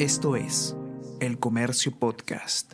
Esto es El Comercio Podcast.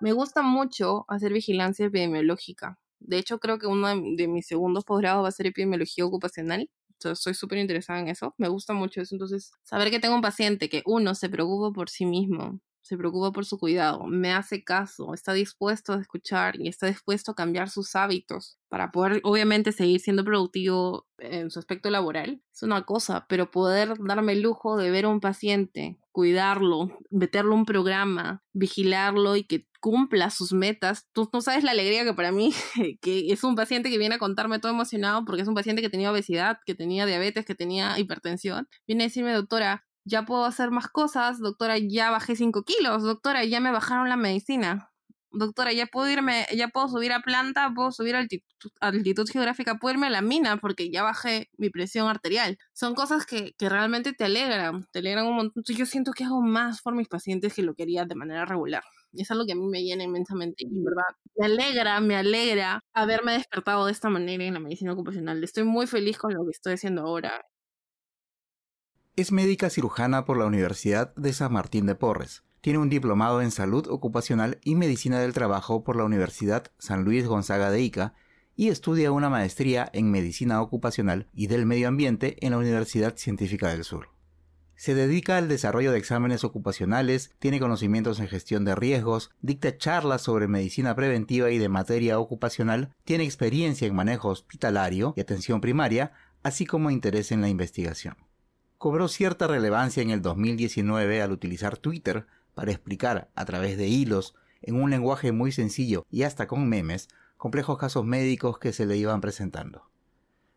Me gusta mucho hacer vigilancia epidemiológica. De hecho, creo que uno de mis segundos posgrados va a ser epidemiología ocupacional. Entonces, soy súper interesada en eso. Me gusta mucho eso. Entonces, saber que tengo un paciente que, uno, se preocupa por sí mismo, se preocupa por su cuidado, me hace caso, está dispuesto a escuchar y está dispuesto a cambiar sus hábitos para poder, obviamente, seguir siendo productivo en su aspecto laboral, es una cosa, pero poder darme el lujo de ver a un paciente, cuidarlo, meterlo un programa, vigilarlo y que cumpla sus metas. Tú no sabes la alegría que para mí, que es un paciente que viene a contarme todo emocionado porque es un paciente que tenía obesidad, que tenía diabetes, que tenía hipertensión. Viene a decirme, doctora, ya puedo hacer más cosas, doctora, ya bajé 5 kilos, doctora, ya me bajaron la medicina, doctora, ya puedo irme, ya puedo subir a planta, puedo subir a altitud, geográfica, puedo irme a la mina porque ya bajé mi presión arterial. Son cosas que, que realmente te alegran, te alegran un montón. Yo siento que hago más por mis pacientes que lo que haría de manera regular. Y es algo que a mí me llena inmensamente. Y, verdad, me alegra, me alegra haberme despertado de esta manera en la medicina ocupacional. Estoy muy feliz con lo que estoy haciendo ahora. Es médica cirujana por la Universidad de San Martín de Porres. Tiene un diplomado en salud ocupacional y medicina del trabajo por la Universidad San Luis Gonzaga de Ica y estudia una maestría en medicina ocupacional y del medio ambiente en la Universidad Científica del Sur. Se dedica al desarrollo de exámenes ocupacionales, tiene conocimientos en gestión de riesgos, dicta charlas sobre medicina preventiva y de materia ocupacional, tiene experiencia en manejo hospitalario y atención primaria, así como interés en la investigación cobró cierta relevancia en el 2019 al utilizar Twitter para explicar a través de hilos, en un lenguaje muy sencillo y hasta con memes, complejos casos médicos que se le iban presentando.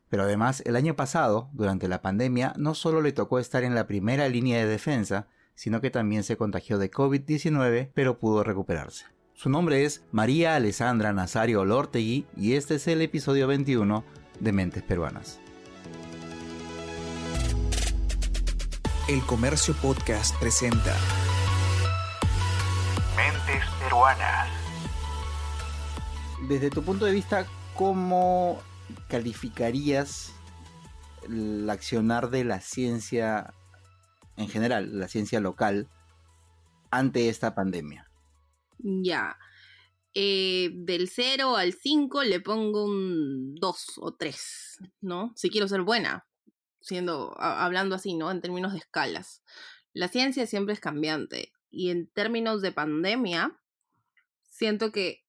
Pero además, el año pasado, durante la pandemia, no solo le tocó estar en la primera línea de defensa, sino que también se contagió de COVID-19, pero pudo recuperarse. Su nombre es María Alessandra Nazario Olortegui y este es el episodio 21 de Mentes Peruanas. El Comercio Podcast presenta Mentes Peruanas. Desde tu punto de vista, ¿cómo calificarías el accionar de la ciencia en general, la ciencia local, ante esta pandemia? Ya. Eh, del 0 al 5 le pongo un 2 o 3, ¿no? Si quiero ser buena, siendo, hablando así, ¿no? En términos de escalas. La ciencia siempre es cambiante y en términos de pandemia, siento que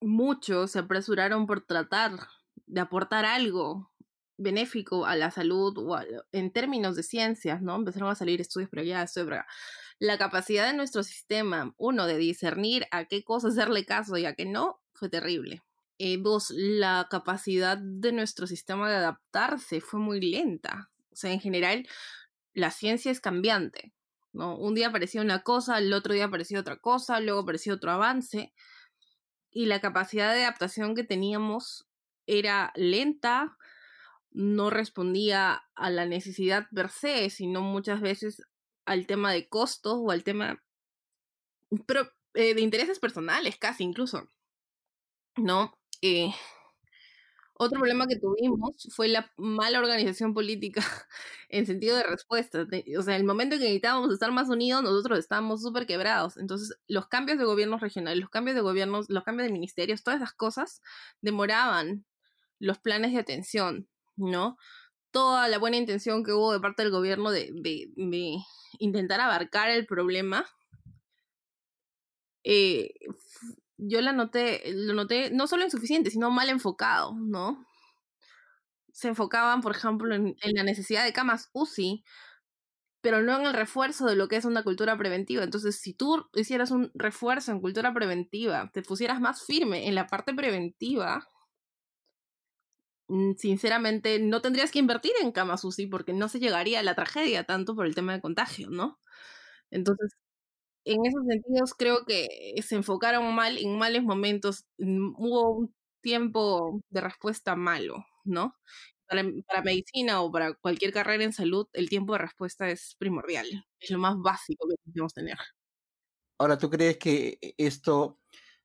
muchos se apresuraron por tratar de aportar algo benéfico a la salud o en términos de ciencias, ¿no? Empezaron a salir estudios pero ya estudios pero La capacidad de nuestro sistema, uno, de discernir a qué cosas hacerle caso y a qué no, fue terrible. Eh, dos, la capacidad de nuestro sistema de adaptarse fue muy lenta. O sea, en general, la ciencia es cambiante, ¿no? Un día aparecía una cosa, el otro día aparecía otra cosa, luego aparecía otro avance, y la capacidad de adaptación que teníamos era lenta, no respondía a la necesidad per se, sino muchas veces al tema de costos o al tema pero, eh, de intereses personales, casi incluso, ¿no? Eh, otro problema que tuvimos fue la mala organización política en sentido de respuesta. O sea, el momento en que necesitábamos estar más unidos, nosotros estábamos súper quebrados. Entonces, los cambios de gobiernos regionales, los cambios de gobiernos, los cambios de ministerios, todas esas cosas demoraban los planes de atención, ¿no? Toda la buena intención que hubo de parte del gobierno de, de, intentar abarcar el problema eh, yo la noté, lo noté no solo insuficiente, sino mal enfocado, ¿no? Se enfocaban, por ejemplo, en, la necesidad de camas UCI, pero no en el refuerzo de lo que es una cultura preventiva. Entonces, si tú hicieras un refuerzo en cultura preventiva, te pusieras más firme en la parte preventiva, mm, sinceramente no tendrías que invertir en camas UCI porque no se llegaría a la tragedia tanto por el tema de contagio, ¿no? Entonces, en esos sentidos creo que se enfocaron mal en malos momentos. Mm, hubo un tiempo de respuesta malo, ¿no? Para, para, medicina o para cualquier carrera en salud, el tiempo de respuesta es primordial. Es lo más básico que debemos tener. Ahora, ¿tú crees que e, esto,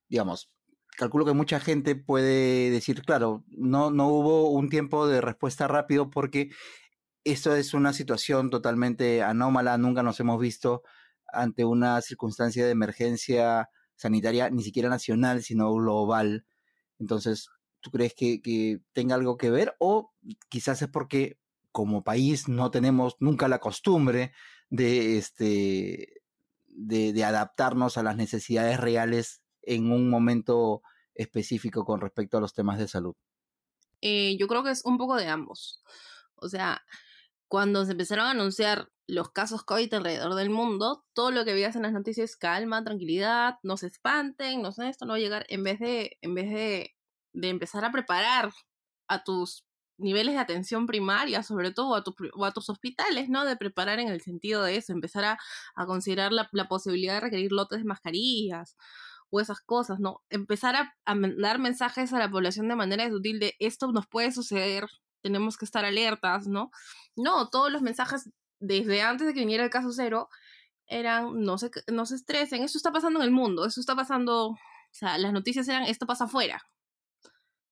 digamos, calculo que mucha gente puede decir, claro, no, no hubo un tiempo de respuesta rápido porque esto es una situación totalmente anómala, nunca nos hemos visto ante una circunstancia de emergencia sanitaria, ni siquiera nacional, sino global. Entonces, ¿tú crees que, tenga algo que ver? O quizás es porque como país no tenemos nunca la costumbre de, este, de, adaptarnos a las necesidades reales en un momento específico con respecto a los temas de salud. Eh, yo creo que es un poco de ambos. O sea, cuando se empezaron a anunciar los casos COVID alrededor del mundo, todo lo que veías en las noticias, calma, tranquilidad, no se espanten, no sé, esto no va a llegar, en vez de, en vez de, de empezar a preparar a tus niveles de atención primaria, sobre todo a, o a tus hospitales, ¿no? De preparar en el sentido de eso, empezar a, a considerar la, posibilidad de requerir lotes de mascarillas o esas cosas, ¿no? Empezar a, a dar mensajes a la población de manera sutil de esto nos puede suceder, tenemos que estar alertas, ¿no? No, todos los mensajes desde antes de que viniera el caso cero eran no se, no se estresen, eso está pasando en el mundo, eso está pasando, o sea, las noticias eran esto pasa afuera.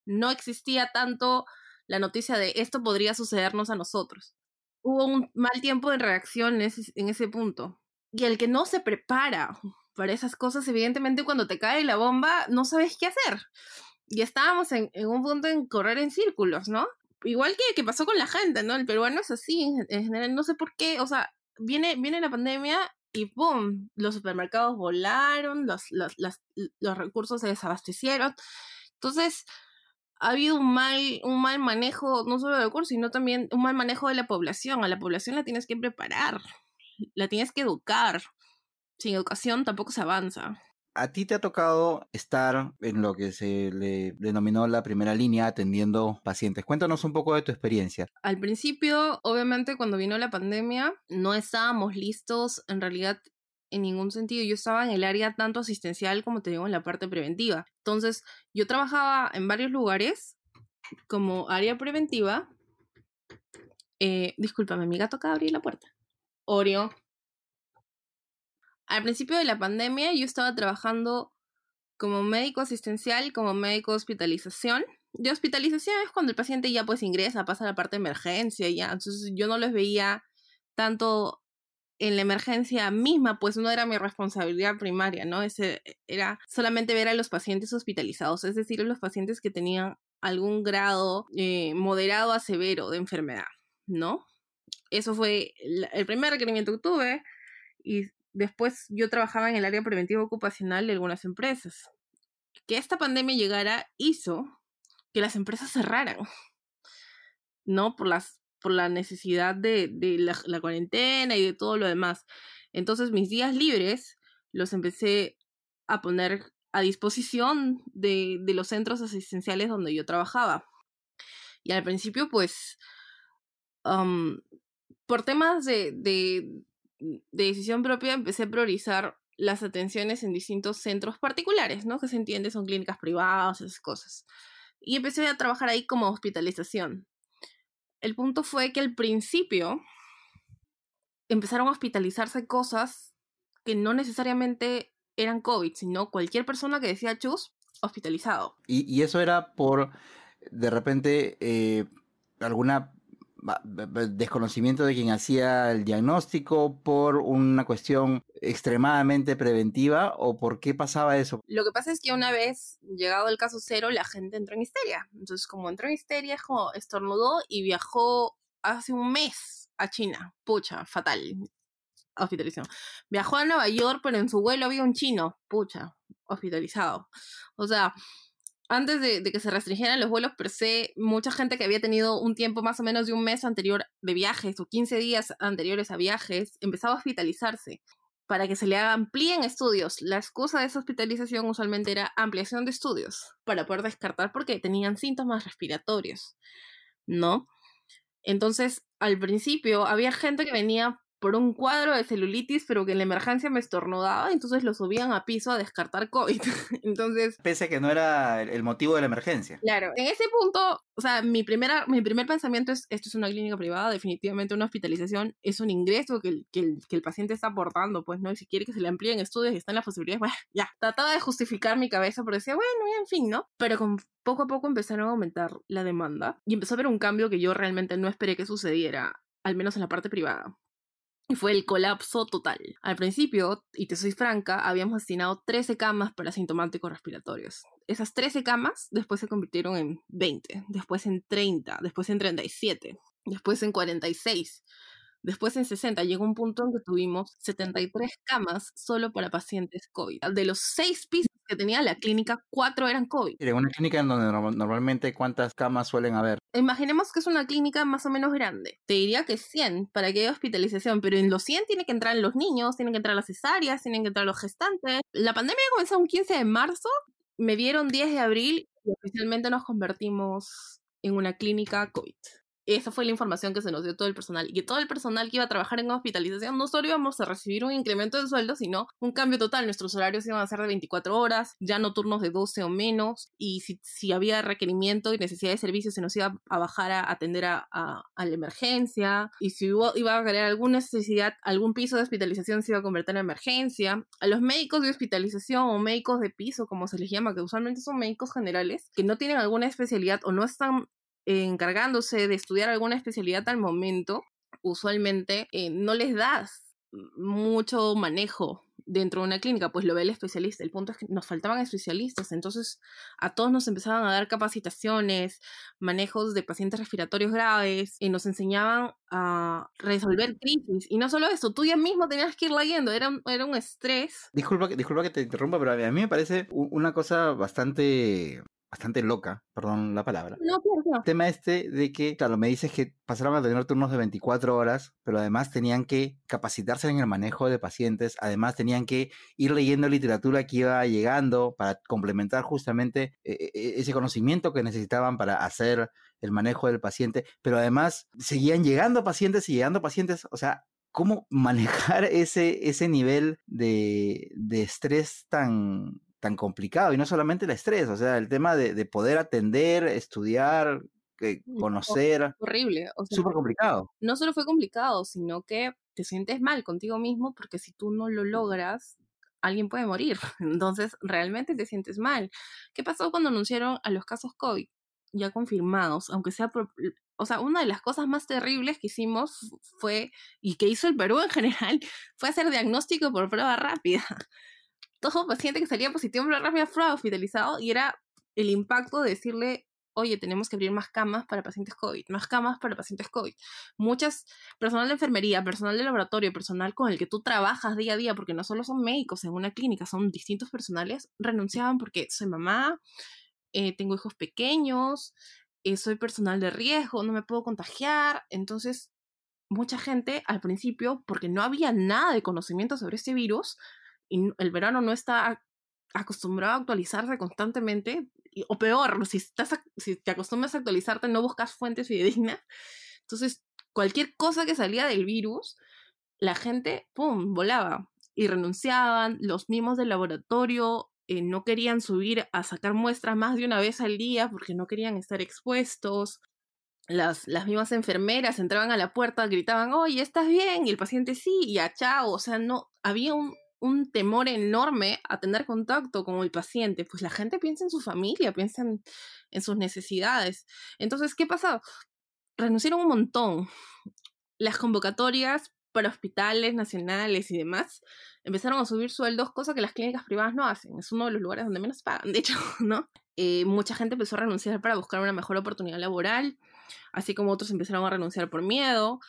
No existía tanto la noticia de esto podría sucedernos a nosotros. Hubo un mal tiempo de reacción en ese, en ese punto. Y el que no se prepara para esas cosas, evidentemente cuando te cae la bomba, no sabes qué hacer. Y estábamos en, en un punto en correr en círculos, ¿no? Igual que, que pasó con la gente, ¿no? El peruano es así, en general, no sé por qué, o sea, viene, viene la pandemia y ¡pum! Los supermercados volaron, los, los, los recursos se desabastecieron. Entonces, ha habido un mal, un mal manejo, no solo de recursos, sino también un mal manejo de la población. A la población la tienes que preparar, la tienes que educar. Sin educación tampoco se avanza. A ti te ha tocado estar en lo que se le denominó la primera línea atendiendo pacientes. Cuéntanos un poco de tu experiencia. Al principio, obviamente, cuando vino la pandemia, no estábamos listos en realidad en ningún sentido. Yo estaba en el área tanto asistencial como te digo en la parte preventiva. Entonces, yo trabajaba en varios lugares como área preventiva. Eh, discúlpame, mi gato acaba abrir la puerta. Oreo, al principio de la pandemia yo estaba trabajando como médico asistencial, como médico de hospitalización. De hospitalización es cuando el paciente ya pues ingresa, pasa a la parte de emergencia ya. Entonces yo no los veía tanto en la emergencia misma, pues no era mi responsabilidad primaria, ¿no? Ese era solamente ver a los pacientes hospitalizados, es decir, a los pacientes que tenían algún grado eh, moderado a severo de enfermedad, ¿no? Eso fue el primer requerimiento que tuve y Después yo trabajaba en el área preventiva ocupacional de algunas empresas. Que esta pandemia llegara hizo que las empresas cerraran, ¿no? Por, las, por la necesidad de, de la, cuarentena y de todo lo demás. Entonces mis días libres los empecé a poner a disposición de, de los centros asistenciales donde yo trabajaba. Y al principio, pues, por temas de, de decisión propia empecé a priorizar las atenciones en distintos centros particulares, ¿no? Que se entiende son clínicas privadas, esas cosas. Y empecé a trabajar ahí como hospitalización. El punto fue que al principio empezaron a hospitalizarse cosas que no necesariamente eran COVID, sino cualquier persona que decía chus, hospitalizado. Y, eso era por, de repente, eh, alguna desconocimiento de quien hacía el diagnóstico por una cuestión extremadamente preventiva o por qué pasaba eso? Lo que pasa es que una vez llegado el caso cero, la gente entró en histeria. Entonces, como entró en histeria, estornudó y viajó hace un mes a China. Pucha, fatal. Hospitalización. Viajó a Nueva York, pero en su vuelo había un chino. Pucha, hospitalizado. O sea, antes de, que se restringieran los vuelos per se, mucha gente que había tenido un tiempo más o menos de un mes anterior de viajes o 15 días anteriores a viajes, empezaba a hospitalizarse para que se le amplíen estudios. La excusa de esa hospitalización usualmente era ampliación de estudios para poder descartar porque tenían síntomas respiratorios, ¿no? Entonces, al principio había gente que venía por un cuadro de celulitis, pero que en la emergencia me estornudaba, entonces lo subían a piso a descartar COVID. entonces... Pese a que no era el motivo de la emergencia. Claro, en ese punto, o sea, mi, primera, mi primer pensamiento es, esto es una clínica privada, definitivamente una hospitalización es un ingreso que el, que el, que el paciente está aportando, pues, ¿no? Y si quiere que se le amplíen estudios y están las posibilidades, bueno, ya. Trataba de justificar mi cabeza, pero decía, bueno, en fin, ¿no? Pero con poco a poco empezaron a aumentar la demanda y empezó a haber un cambio que yo realmente no esperé que sucediera al menos en la parte privada. Y fue el colapso total. Al principio, y te soy franca, habíamos destinado 13 camas para asintomáticos respiratorios. Esas 13 camas después se convirtieron en 20, después en 30, después en 37, después en 46, después en 60. Llegó un punto en que tuvimos 73 camas solo para pacientes COVID. De los 6 pisos que tenía la clínica, 4 eran COVID. En una clínica en donde normalmente cuántas camas suelen haber. Imaginemos que es una clínica más o menos grande. Te diría que 100 para que haya hospitalización, pero en los 100 tiene que entrar los niños, tienen que entrar las cesáreas, tienen que entrar los gestantes. La pandemia comenzó un 15 de marzo, me dieron 10 de abril y oficialmente nos convertimos en una clínica COVID esa fue la información que se nos dio todo el personal. Y todo el personal que iba a trabajar en hospitalización no solo íbamos a recibir un incremento de sueldo, sino un cambio total. Nuestros horarios iban a ser de 24 horas, ya no turnos de 12 o menos. Y si, si había requerimiento y necesidad de servicio, se nos iba a bajar a atender a, a, la emergencia. Y si hubo, iba a haber alguna necesidad, algún piso de hospitalización se iba a convertir en emergencia. A los médicos de hospitalización o médicos de piso, como se les llama, que usualmente son médicos generales, que no tienen alguna especialidad o no están encargándose de estudiar alguna especialidad al momento, usualmente eh, no les das mucho manejo dentro de una clínica, pues lo ve el especialista. El punto es que nos faltaban especialistas, entonces a todos nos empezaban a dar capacitaciones, manejos de pacientes respiratorios graves, y nos enseñaban a resolver crisis. Y no solo eso, tú ya mismo tenías que ir leyendo, era era un estrés. Disculpa, disculpa que te interrumpa, pero a mí me parece una cosa bastante bastante loca, perdón la palabra. No, El tema este de que, claro, me dices que pasaron a tener turnos de 24 horas, pero además tenían que capacitarse en el manejo de pacientes, además tenían que ir leyendo literatura que iba llegando para complementar justamente eh, eh, ese conocimiento que necesitaban para hacer el manejo del paciente, pero además seguían llegando pacientes y llegando pacientes, o sea, ¿cómo manejar ese, ese nivel de, de estrés tan, tan complicado y no solamente el estrés, o sea, el tema de, poder atender, estudiar, conocer. Horrible. O Súper complicado. No solo fue complicado, sino que te sientes mal contigo mismo porque si tú no lo logras, alguien puede morir. Entonces, realmente te sientes mal. ¿Qué pasó cuando anunciaron a los casos COVID? Ya confirmados, aunque sea o sea, una de las cosas más terribles que hicimos fue, y que hizo el Perú en general, fue hacer diagnóstico por prueba rápida todo paciente que salía positivo en rápida fue hospitalizado y era el impacto de decirle, oye, tenemos que abrir más camas para pacientes COVID, más camas para pacientes COVID. Muchas, personal de enfermería, personal de laboratorio, personal con el que tú trabajas día a día, porque no solo son médicos en una clínica, son distintos personales, renunciaban porque soy mamá, eh, tengo hijos pequeños, eh, soy personal de riesgo, no me puedo contagiar. Entonces, mucha gente al principio, porque no había nada de conocimiento sobre este virus, y el verano no está acostumbrado a actualizarse constantemente, o peor, si, estás si te acostumbras a actualizarte, no buscas fuentes fidedignas. Entonces, cualquier cosa que salía del virus, la gente, ¡pum!, volaba y renunciaban. Los mismos del laboratorio eh, no querían subir a sacar muestras más de una vez al día porque no querían estar expuestos. Las, las mismas enfermeras entraban a la puerta, gritaban, oye, ¿estás bien? Y el paciente sí, y a chao. O sea, no, había un, un temor enorme a tener contacto con el paciente, pues la gente piensa en su familia, piensa en, sus necesidades. Entonces, ¿qué pasó? Renunciaron un montón. Las convocatorias para hospitales nacionales y demás empezaron a subir sueldos, cosa que las clínicas privadas no hacen. Es uno de los lugares donde menos pagan, de hecho, ¿no? Eh, mucha gente empezó a renunciar para buscar una mejor oportunidad laboral, así como otros empezaron a renunciar por miedo.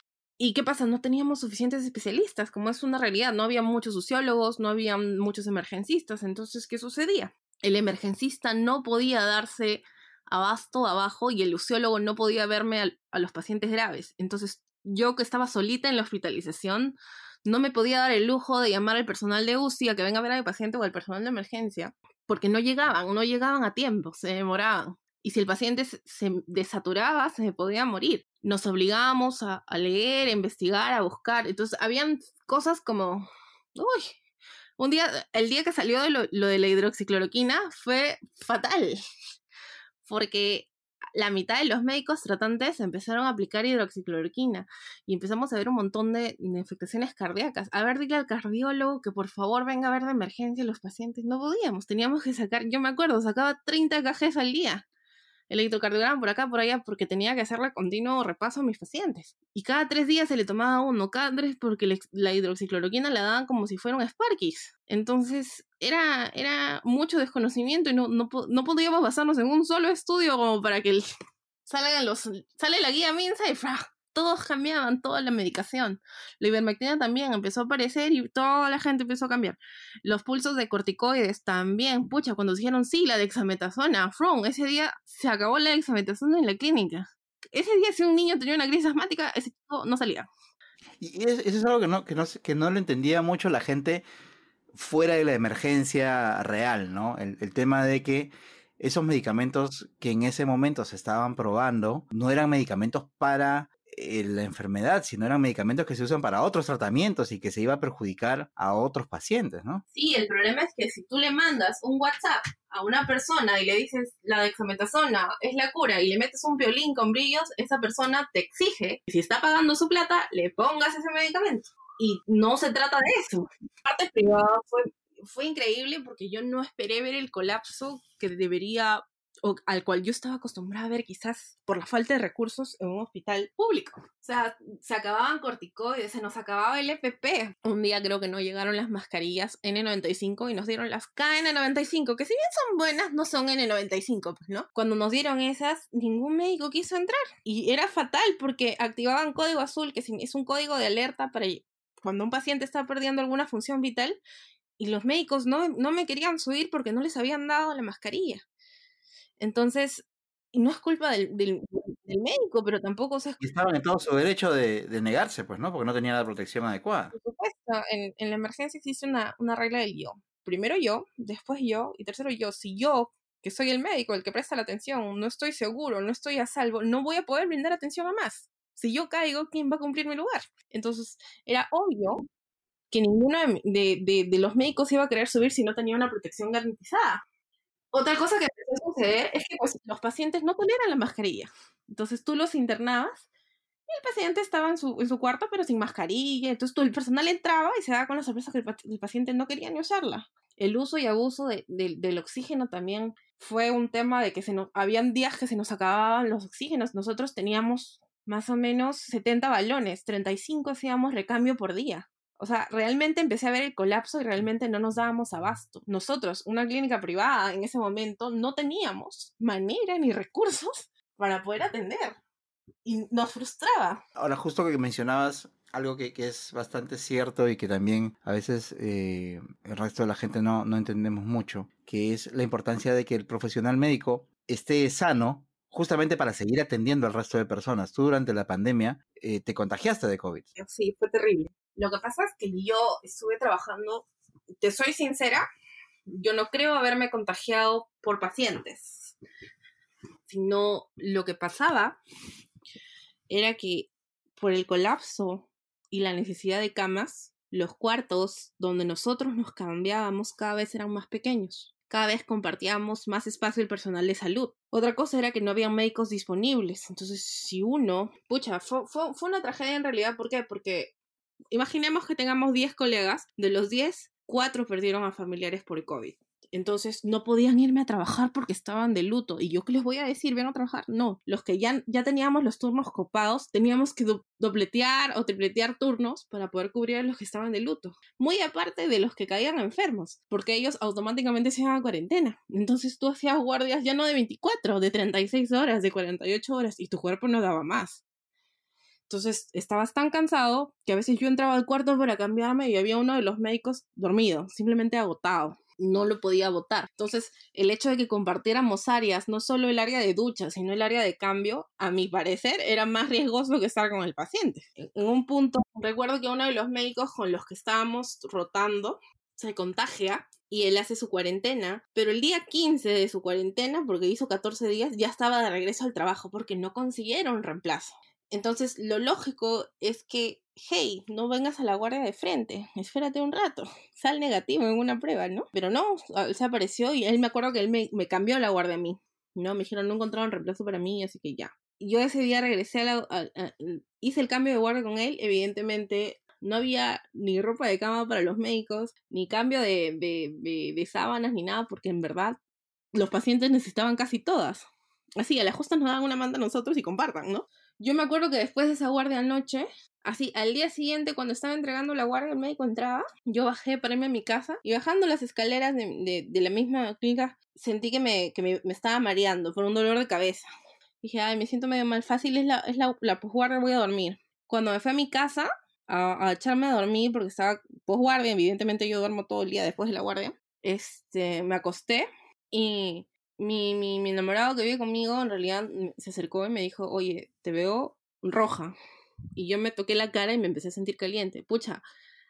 ¿Y qué pasa? No teníamos suficientes especialistas, como es una realidad. No había muchos sociólogos, no había muchos emergencistas. Entonces, ¿qué sucedía? El emergencista no podía darse abasto abajo y el sociólogo no podía verme a, los pacientes graves. Entonces, yo que estaba solita en la hospitalización, no me podía dar el lujo de llamar al personal de UCI a que venga a ver a mi paciente o al personal de emergencia, porque no llegaban, no llegaban a tiempo, se demoraban y si el paciente se desaturaba, se podía morir. Nos obligábamos a, leer, a investigar, a buscar. Entonces, habían cosas como, uy, un día, el día que salió lo, de la hidroxicloroquina fue fatal, porque la mitad de los médicos tratantes empezaron a aplicar hidroxicloroquina y empezamos a ver un montón de, infectaciones cardíacas. A ver, dile al cardiólogo que por favor venga a ver de emergencia a los pacientes. No podíamos, teníamos que sacar, yo me acuerdo, sacaba 30 cajes al día electrocardiograma por acá, por allá, porque tenía que hacerle continuo repaso a mis pacientes. Y cada tres días se le tomaba uno, cada tres porque la, hidroxicloroquina la daban como si fuera un Sparkis. Entonces era, era mucho desconocimiento y no, no, no podíamos basarnos en un solo estudio como para que salgan los, sale la guía Minsa y ¡fra! Todos cambiaban, toda la medicación. La ivermectina también empezó a aparecer y toda la gente empezó a cambiar. Los pulsos de corticoides también, pucha, cuando dijeron sí, la dexametasona, from, ese día se acabó la dexametasona en la clínica. Ese día si un niño tenía una crisis asmática, ese chico no salía. Y eso es algo que no, que no, que no lo entendía mucho la gente fuera de la emergencia real, ¿no? El, tema de que esos medicamentos que en ese momento se estaban probando no eran medicamentos para la enfermedad, sino eran medicamentos que se usan para otros tratamientos y que se iba a perjudicar a otros pacientes, ¿no? Sí, el problema es que si tú le mandas un WhatsApp a una persona y le dices la dexametasona es la cura y le metes un violín con brillos, esa persona te exige que si está pagando su plata, le pongas ese medicamento. Y no se trata de eso. Parte privada fue, fue increíble porque yo no esperé ver el colapso que debería o al cual yo estaba acostumbrada a ver quizás por la falta de recursos en un hospital público. O sea, se acababan corticoides, se nos acababa el EPP. Un día creo que no llegaron las mascarillas N95 y nos dieron las KN95, que si bien son buenas, no son N95, pues, ¿no? Cuando nos dieron esas, ningún médico quiso entrar. Y era fatal porque activaban código azul, que es un código de alerta para cuando un paciente está perdiendo alguna función vital. Y los médicos no, no me querían subir porque no les habían dado la mascarilla. Entonces, no es culpa del, del, médico, pero tampoco... O sea, y estaban en todo su derecho de, de, negarse, pues, ¿no? Porque no tenía la protección adecuada. Por supuesto, en, en la emergencia existe una, una regla del yo. Primero yo, después yo, y tercero yo. Si yo, que soy el médico, el que presta la atención, no estoy seguro, no estoy a salvo, no voy a poder brindar atención a más. Si yo caigo, ¿quién va a cumplir mi lugar? Entonces, era obvio que ninguno de, de, de los médicos iba a querer subir si no tenía una protección garantizada. Otra cosa que empezó a suceder es que pues, los pacientes no toleran la mascarilla. Entonces tú los internabas y el paciente estaba en su, en su cuarto pero sin mascarilla. Entonces tú, el personal entraba y se daba con la sorpresa que el, el paciente no quería ni usarla. El uso y abuso de, del oxígeno también fue un tema de que se nos, habían días que se nos acababan los oxígenos. Nosotros teníamos más o menos 70 balones, 35 hacíamos recambio por día. O sea, realmente empecé a ver el colapso y realmente no nos dábamos abasto. Nosotros, una clínica privada en ese momento, no teníamos manera ni recursos para poder atender. Y nos frustraba. Ahora, justo que mencionabas algo que, que es bastante cierto y que también a veces eh, el resto de la gente no, no entendemos mucho, que es la importancia de que el profesional médico esté sano justamente para seguir atendiendo al resto de personas. Tú durante la pandemia eh, te contagiaste de COVID. Sí, fue terrible. Lo que pasa es que yo estuve trabajando, te soy sincera, yo no creo haberme contagiado por pacientes, sino lo que pasaba era que por el colapso y la necesidad de camas, los cuartos donde nosotros nos cambiábamos cada vez eran más pequeños. Cada vez compartíamos más espacio el personal de salud. Otra cosa era que no había médicos disponibles. Entonces, si uno, pucha, fue, fue, fue una tragedia en realidad. ¿Por qué? Porque imaginemos que tengamos 10 colegas, de los 10, 4 perdieron a familiares por COVID. Entonces no podían irme a trabajar porque estaban de luto. ¿Y yo qué les voy a decir? ¿Ven a trabajar? No. Los que ya, ya teníamos los turnos copados, teníamos que do dobletear o tripletear turnos para poder cubrir a los que estaban de luto. Muy aparte de los que caían enfermos, porque ellos automáticamente se iban a cuarentena. Entonces tú hacías guardias ya no de 24, de 36 horas, de 48 horas, y tu cuerpo no daba más. Entonces estabas tan cansado que a veces yo entraba al cuarto para cambiarme y había uno de los médicos dormido, simplemente agotado. No lo podía votar. Entonces, el hecho de que compartiéramos áreas, no solo el área de ducha, sino el área de cambio, a mi parecer, era más riesgoso que estar con el paciente. En un punto, recuerdo que uno de los médicos con los que estábamos rotando se contagia y él hace su cuarentena, pero el día 15 de su cuarentena, porque hizo 14 días, ya estaba de regreso al trabajo porque no consiguieron reemplazo. Entonces, lo lógico es que, hey, no vengas a la guardia de frente, espérate un rato, sal negativo en una prueba, ¿no? Pero no, se apareció y él me acuerdo que él me, cambió la guardia a mí, ¿no? Me dijeron, no encontraron reemplazo para mí, así que ya. Yo ese día regresé a la, hice el cambio de guardia con él, evidentemente no había ni ropa de cama para los médicos, ni cambio de, sábanas, ni nada, porque en verdad los pacientes necesitaban casi todas así, a la justa nos dan una manta a nosotros y compartan, ¿no? Yo me acuerdo que después de esa guardia anoche, así, al día siguiente, cuando estaba entregando la guardia, el médico entraba, yo bajé para irme a mi casa y bajando las escaleras de, de, la misma clínica, sentí que, me, que me, me, estaba mareando por un dolor de cabeza. Dije, ay, me siento medio mal, fácil, es la, es la, la posguardia, voy a dormir. Cuando me fui a mi casa, a, a, echarme a dormir porque estaba posguardia, evidentemente yo duermo todo el día después de la guardia, este, me acosté y mi, mi, mi enamorado que vive conmigo en realidad se acercó y me dijo, oye, te veo roja. Y yo me toqué la cara y me empecé a sentir caliente. Pucha,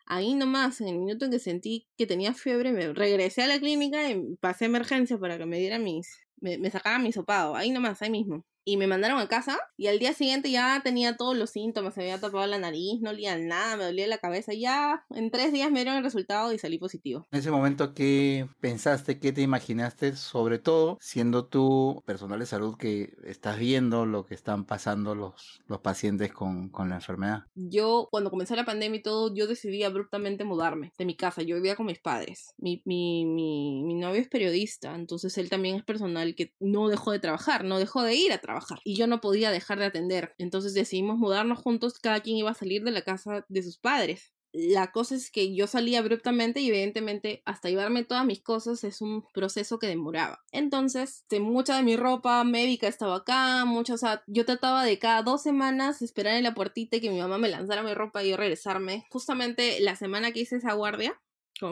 ahí nomás, en el minuto en que sentí que tenía fiebre, me regresé a la clínica y pasé emergencia para que me diera mis, me, me sacaran mi sopado. Ahí nomás, ahí mismo y me mandaron a casa y al día siguiente ya tenía todos los síntomas, se había tapado la nariz, no olía nada, me dolía la cabeza, ya en tres días me dieron el resultado y salí positivo. En ese momento, ¿qué pensaste, qué te imaginaste, sobre todo siendo tú personal de salud que estás viendo lo que están pasando los, los pacientes con, con la enfermedad? Yo, cuando comenzó la pandemia y todo, yo decidí abruptamente mudarme de mi casa, yo vivía con mis padres, mi, mi, mi, mi novio es periodista, entonces él también es personal que no dejó de trabajar, no dejó de ir a trabajar y yo no podía dejar de atender. Entonces decidimos mudarnos juntos, cada quien iba a salir de la casa de sus padres. La cosa es que yo salí abruptamente y evidentemente hasta llevarme todas mis cosas es un proceso que demoraba. Entonces, de mucha de mi ropa médica estaba acá, mucha, o sea, yo trataba de cada dos semanas esperar en la puertita y que mi mamá me lanzara mi ropa y yo regresarme. Justamente la semana que hice esa guardia,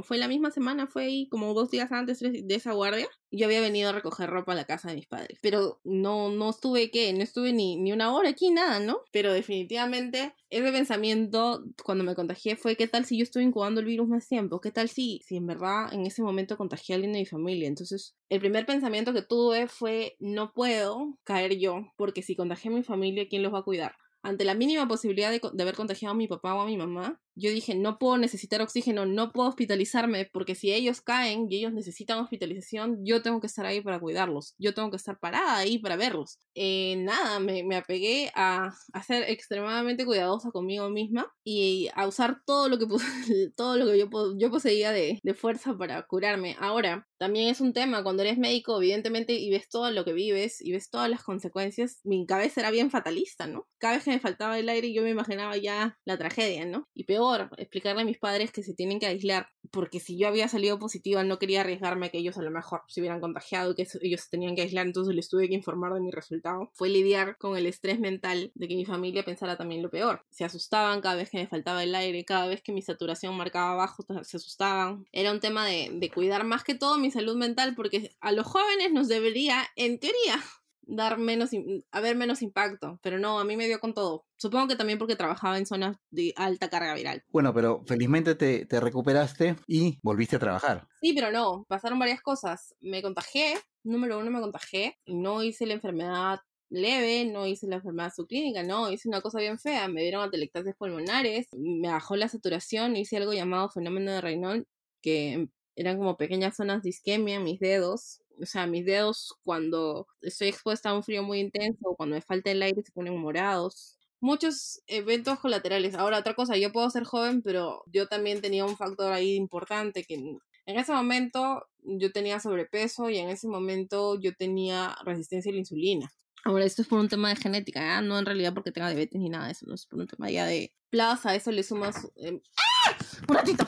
fue la misma semana, fue ahí como dos días antes de esa guardia, yo había venido a recoger ropa a la casa de mis padres. Pero no, no estuve, ¿qué? No estuve ni, ni una hora aquí, nada, ¿no? Pero definitivamente ese pensamiento cuando me contagié fue, ¿qué tal si yo estuve incubando el virus más tiempo? ¿Qué tal si, si en verdad en ese momento contagié a alguien de mi familia? Entonces, el primer pensamiento que tuve fue, no puedo caer yo, porque si contagié a mi familia, ¿quién los va a cuidar? ante la mínima posibilidad de, de, haber contagiado a mi papá o a mi mamá, yo dije, no puedo necesitar oxígeno, no puedo hospitalizarme, porque si ellos caen y ellos necesitan hospitalización, yo tengo que estar ahí para cuidarlos, yo tengo que estar parada ahí para verlos. Eh, nada, me, me, apegué a, a, ser extremadamente cuidadosa conmigo misma y a usar todo lo que, todo lo que yo, yo poseía de, de fuerza para curarme. Ahora, también es un tema, cuando eres médico, evidentemente, y ves todo lo que vives y ves todas las consecuencias, mi cabeza era bien fatalista, ¿no? Cada vez que me faltaba el aire yo me imaginaba ya la tragedia, ¿no? Y peor explicarle a mis padres que se tienen que aislar, porque si yo había salido positiva no quería arriesgarme a que ellos a lo mejor se hubieran contagiado que ellos se tenían que aislar, entonces les tuve que informar de mi resultado. Fue lidiar con el estrés mental de que mi familia pensara también lo peor. Se asustaban cada vez que me faltaba el aire, cada vez que mi saturación marcaba abajo, se asustaban. Era un tema de, de cuidar más que todo mi salud mental, porque a los jóvenes nos debería, en teoría, dar menos, haber menos impacto, pero no, a mí me dio con todo. Supongo que también porque trabajaba en zonas de alta carga viral. Bueno, pero felizmente te, te recuperaste y volviste a trabajar. Sí, pero no, pasaron varias cosas. Me contagié, número uno me contagié no hice la enfermedad leve, no hice la enfermedad subclínica, no, hice una cosa bien fea, me dieron atelectasias pulmonares, me bajó la saturación, hice algo llamado fenómeno de Raynaud, que eran como pequeñas zonas de isquemia en mis dedos, o sea, mis dedos cuando estoy expuesta a un frío muy intenso o cuando me falta el aire se ponen morados. Muchos eventos colaterales. Ahora, otra cosa, yo puedo ser joven, pero yo también tenía un factor ahí importante que en ese momento yo tenía sobrepeso y en ese momento yo tenía resistencia a la insulina. Ahora, esto es por un tema de genética, ¿eh? no en realidad porque tenga diabetes ni nada de eso, no es por un tema ya de plaza, eso le sumas... Eh... ¡Ah! ¡Un ratito!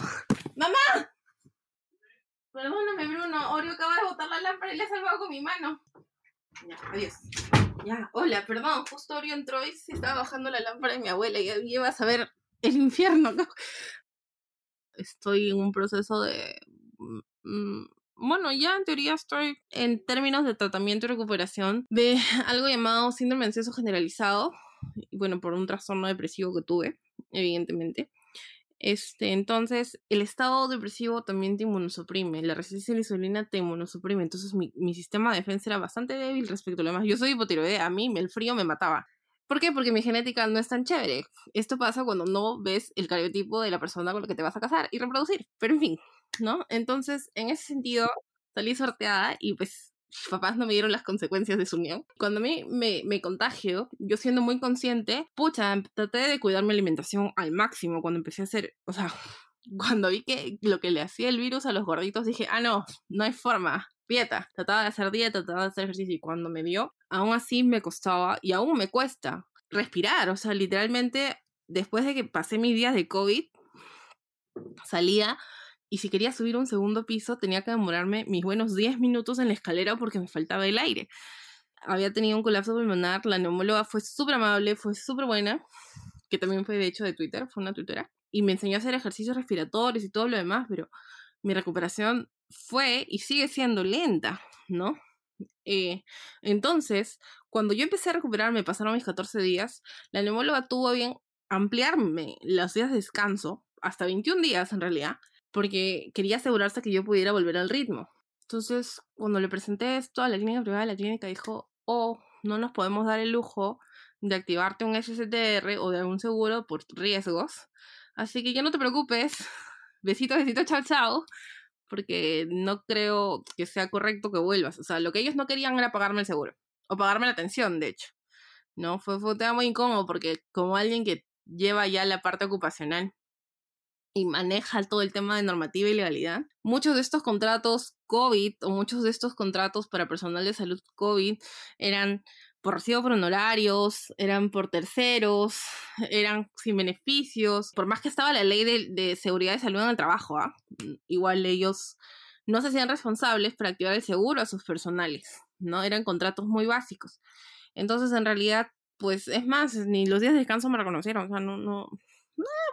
¡Mamá! Perdóname, Bruno. Oreo acaba de botar la lámpara y le ha salvado con mi mano. Ya, adiós. Ya, hola, perdón. Justo Oreo entró y se estaba bajando la lámpara de mi abuela y ibas a ver el infierno. ¿no? Estoy en un proceso de. Mm, bueno, ya en teoría estoy en términos de tratamiento y recuperación de algo llamado síndrome ansioso generalizado. Bueno, por un trastorno depresivo que tuve, evidentemente. Este, entonces, el estado depresivo también te inmunosuprime, la resistencia a la insulina te inmunosuprime, entonces mi, mi sistema de defensa era bastante débil respecto a lo demás. Yo soy hipotiroidea, a mí el frío me mataba. ¿Por qué? Porque mi genética no es tan chévere. Esto pasa cuando no ves el cariotipo de la persona con la que te vas a casar y reproducir. Pero en fin, ¿no? Entonces, en ese sentido, salí sorteada y pues mis papás no me dieron las consecuencias de su unión. Cuando mí me, me contagio, yo siendo muy consciente, pucha, traté de cuidar mi alimentación al máximo cuando empecé a hacer, o sea, cuando vi que lo que le hacía el virus a los gorditos, dije, ah, no, no hay forma. dieta, trataba de hacer dieta, trataba de hacer ejercicio y cuando me dio, aún así me costaba y aún me cuesta respirar, o sea, literalmente después de que pasé mis días de COVID, salía y si quería subir un segundo piso tenía que demorarme mis buenos 10 minutos en la escalera porque me faltaba el aire. Había tenido un colapso pulmonar, la neumóloga fue súper amable, fue súper buena, que también fue de hecho de Twitter, fue una tuitera, y me enseñó a hacer ejercicios respiratorios y todo lo demás, pero mi recuperación fue y sigue siendo lenta, ¿no? Eh, entonces, cuando yo empecé a recuperarme, pasaron mis 14 días, la neumóloga tuvo bien ampliarme los días de descanso, hasta 21 días en realidad, porque quería asegurarse que yo pudiera volver al ritmo. Entonces, cuando le presenté esto a la clínica privada, la clínica dijo, oh, no nos podemos dar el lujo de activarte un SSTR o de algún seguro por riesgos. Así que ya no te preocupes. Besito, besito, chao, chao porque no creo que sea correcto que vuelvas. O sea, lo que ellos no querían era pagarme el seguro, o pagarme la atención, de hecho. ¿No? Fue, fue un tema muy incómodo porque como alguien que lleva ya la parte ocupacional y maneja todo el tema de normativa y legalidad, muchos de estos contratos COVID o muchos de estos contratos para personal de salud COVID eran por recibo por honorarios, eran por terceros, eran sin beneficios. Por más que estaba la ley de, seguridad de salud en el trabajo, ¿ah? igual ellos no se hacían responsables para activar el seguro a sus personales, ¿no? Eran contratos muy básicos. Entonces, en realidad, pues es más, ni los días de descanso me reconocieron, o sea, no, no,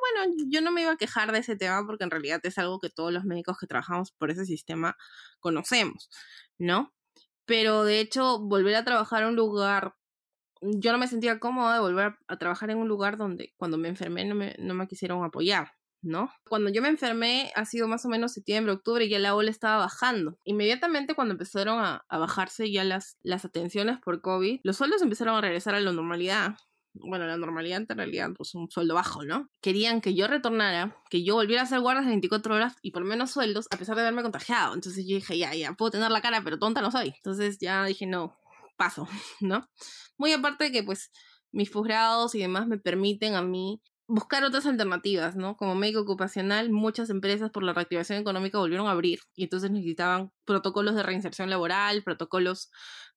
bueno, yo no me iba a quejar de ese tema porque en realidad es algo que todos los médicos que trabajamos por ese sistema conocemos, ¿no? pero de hecho volver a trabajar en un lugar, yo no me sentía cómoda de volver a trabajar en un lugar donde cuando me enfermé no me, no me quisieron apoyar. ¿no? Cuando yo me enfermé ha sido más o menos septiembre, octubre y ya la ola estaba bajando. Inmediatamente cuando empezaron a, a, bajarse ya las, las atenciones por COVID, los sueldos empezaron a regresar a la normalidad bueno, la normalidad en realidad, pues un sueldo bajo, ¿no? Querían que yo retornara, que yo volviera a hacer guardas de 24 horas y por menos sueldos, a pesar de haberme contagiado. Entonces yo dije, ya, ya, puedo tener la cara, pero tonta no soy. Entonces ya dije, no, paso, ¿no? Muy aparte de que, pues, mis posgrados y demás me permiten a mí buscar otras alternativas, ¿no? Como médico ocupacional, muchas empresas por la reactivación económica volvieron a abrir y entonces necesitaban protocolos de reinserción laboral, protocolos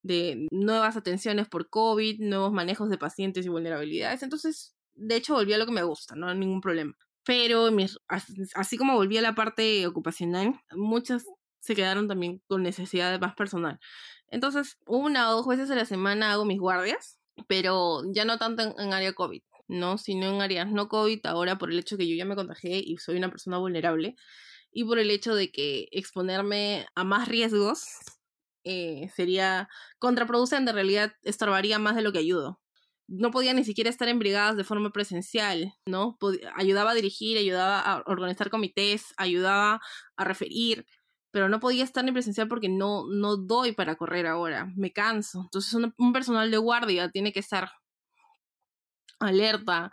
de nuevas atenciones por COVID, nuevos manejos de pacientes y vulnerabilidades. Entonces, de hecho, volví a lo que me gusta, no hay ningún problema. Pero así como volví a la parte ocupacional, muchas se quedaron también con necesidad de más personal. Entonces, una o dos veces a la semana hago mis guardias, pero ya no tanto en, en área COVID ¿no? Sino en áreas no COVID, ahora por el hecho que yo ya me contagié y soy una persona vulnerable, y por el hecho de que exponerme a más riesgos eh, sería contraproducente, en realidad estorbaría más de lo que ayudo. No podía ni siquiera estar en brigadas de forma presencial, ¿no? ayudaba a dirigir, ayudaba a organizar comités, ayudaba a referir, pero no podía estar en presencial porque no, no doy para correr ahora, me canso. Entonces un personal de guardia tiene que estar alerta,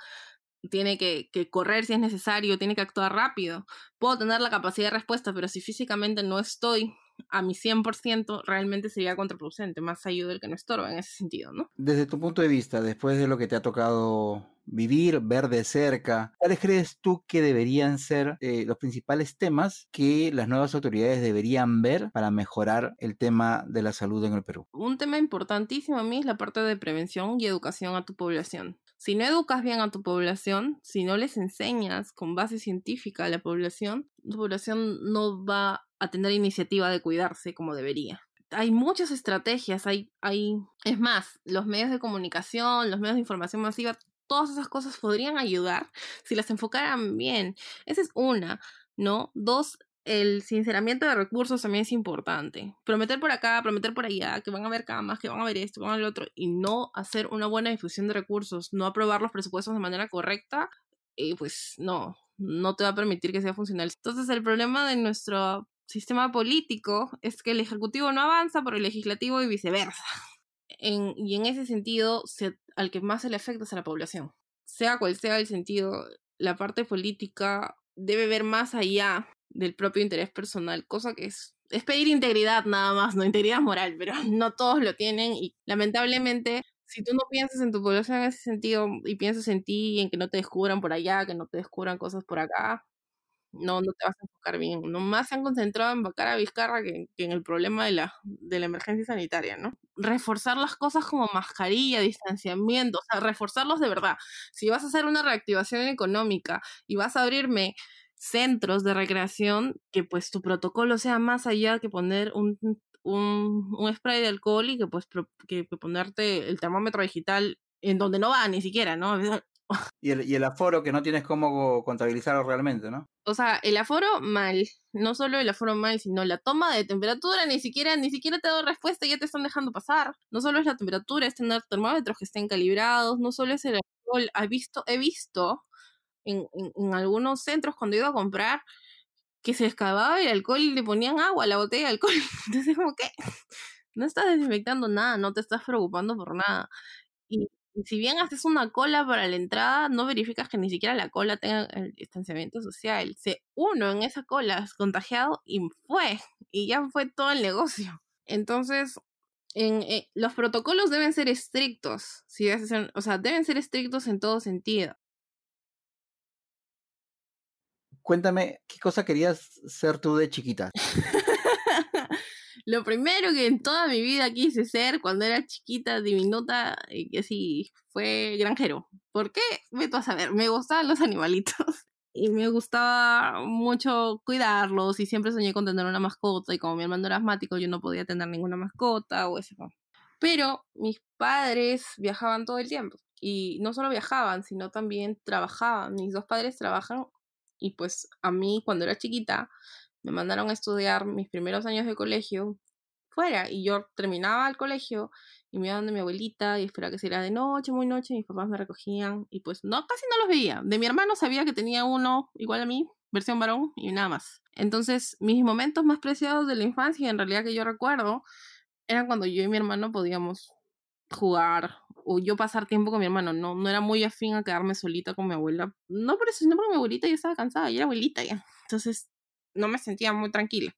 tiene que, correr si es necesario, tiene que actuar rápido. Puedo tener la capacidad de respuesta, pero si físicamente no estoy a mi 100%, realmente sería contraproducente, más ayuda el que no estorba en ese sentido, ¿no? Desde tu punto de vista, después de lo que te ha tocado vivir, ver de cerca, ¿cuáles crees tú que deberían ser eh, los principales temas que las nuevas autoridades deberían ver para mejorar el tema de la salud en el Perú? Un tema importantísimo a mí es la parte de prevención y educación a tu población. Si no educas bien a tu población, si no les enseñas con base científica a la población, tu población no va a tener iniciativa de cuidarse como debería. Hay muchas estrategias, hay, hay, es más, los medios de comunicación, los medios de información masiva, todas esas cosas podrían ayudar si las enfocaran bien. Esa es una, ¿no? Dos, el sinceramiento de recursos también es importante. Prometer por acá, prometer por allá, que van a haber camas, que van a ver esto, que van a lo otro, y no hacer una buena difusión de recursos, no aprobar los presupuestos de manera correcta, y pues no, no te va a permitir que sea funcional. Entonces el problema de nuestro sistema político es que el Ejecutivo no avanza por el Legislativo y viceversa. y en ese sentido, al que más se le afecta es a la población. Sea cual sea el sentido, la parte política debe ver más allá del propio interés personal, cosa que es, es pedir integridad nada más, no integridad moral, pero no todos lo tienen y lamentablemente si tú no piensas en tu población en ese sentido y piensas en ti en que no te descubran por allá, que no te descubran cosas por acá, no, no te vas a enfocar bien. Nomás se han concentrado en vacar a Vizcarra que, que, en el problema de la, de la emergencia sanitaria, ¿no? Reforzar las cosas como mascarilla, distanciamiento, o sea, reforzarlos de verdad. Si vas a hacer una reactivación económica y vas a abrirme centros de recreación, que pues tu protocolo sea más allá que poner un, un, un spray de alcohol y que pues que, que ponerte el termómetro digital en donde no va ni siquiera, ¿no? Y el, y el aforo que no tienes cómo contabilizarlo realmente, ¿no? O sea, el aforo mal, no solo el aforo mal, sino la toma de temperatura, ni siquiera, ni siquiera te da respuesta, ya te están dejando pasar. No solo es la temperatura, es tener termómetros que estén calibrados, no solo es el alcohol, he visto, he visto en, en, en algunos centros cuando iba a comprar que se excavaba el alcohol y le ponían agua a la botella de alcohol. Entonces, como que no estás desinfectando nada, no te estás preocupando por nada. Y si bien haces una cola para la entrada, no verificas que ni siquiera la cola tenga el distanciamiento social. Se uno en esa cola es contagiado y fue. Y ya fue todo el negocio. Entonces, en, eh, los protocolos deben ser estrictos. Si o sea, deben ser estrictos en todo sentido. Cuéntame, ¿qué cosa querías ser tú de chiquita? Lo primero que en toda mi vida quise ser cuando era chiquita, diminuta, y que sí, fue granjero. ¿Por qué? Vete a saber, me gustaban los animalitos. Y me gustaba mucho cuidarlos y siempre soñé con tener una mascota y como mi hermano era asmático yo no podía tener ninguna mascota o eso. Pero mis padres viajaban todo el tiempo y no solo viajaban, sino también trabajaban. Mis dos padres trabajan y pues a mí cuando era chiquita me mandaron a estudiar mis primeros años de colegio fuera y yo terminaba el colegio y me iba donde mi abuelita y esperaba que sería de noche, muy noche, mis papás me recogían y pues no, casi no los veía. De mi hermano sabía que tenía uno igual a mí, versión varón y nada más. Entonces mis momentos más preciados de la infancia en realidad que yo recuerdo eran cuando yo y mi hermano podíamos jugar o yo pasar tiempo con mi hermano. No, no era muy afín a quedarme solita con mi abuela. No por eso, sino porque mi abuelita ya estaba cansada, y era abuelita ya. Entonces no me sentía muy tranquila.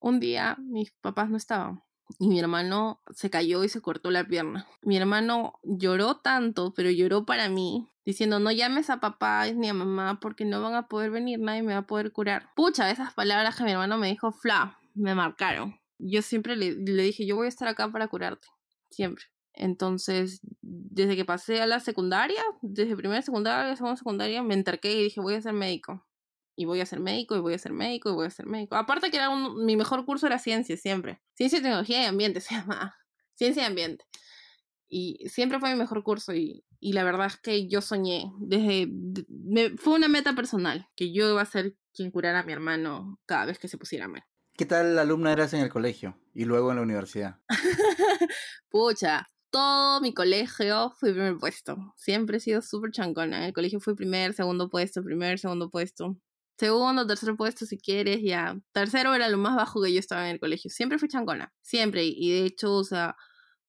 Un día mis papás no estaban y mi hermano se cayó y se cortó la pierna. Mi hermano lloró tanto, pero lloró para mí, diciendo no llames a papá ni a mamá porque no van a poder venir, nadie me va a poder curar. Pucha, esas palabras que mi hermano me dijo, fla, me marcaron. Yo siempre le dije, yo voy a estar acá para curarte, siempre. Entonces, desde que pasé a la secundaria, desde primera secundaria, segunda secundaria, me enterqué y dije, voy a ser médico y voy a ser médico, y voy a ser médico, y voy a ser médico. Aparte que era un, mi mejor curso era ciencia, siempre. Ciencia, tecnología y ambiente se llama. Ciencia y ambiente. Y siempre fue mi mejor curso y, y la verdad es que yo soñé desde... Me, fue una meta personal, que yo iba a ser quien curara a mi hermano cada vez que se pusiera mal. ¿Qué tal alumna eras en el colegio y luego en la universidad? Pucha, todo mi colegio fui primer puesto. Siempre he sido súper chancona. En el colegio fui primer, segundo puesto, primer, segundo puesto segundo, tercer puesto si quieres, ya. Tercero era lo más bajo que yo estaba en el colegio. Siempre fui chancona, siempre. Y de hecho, o sea,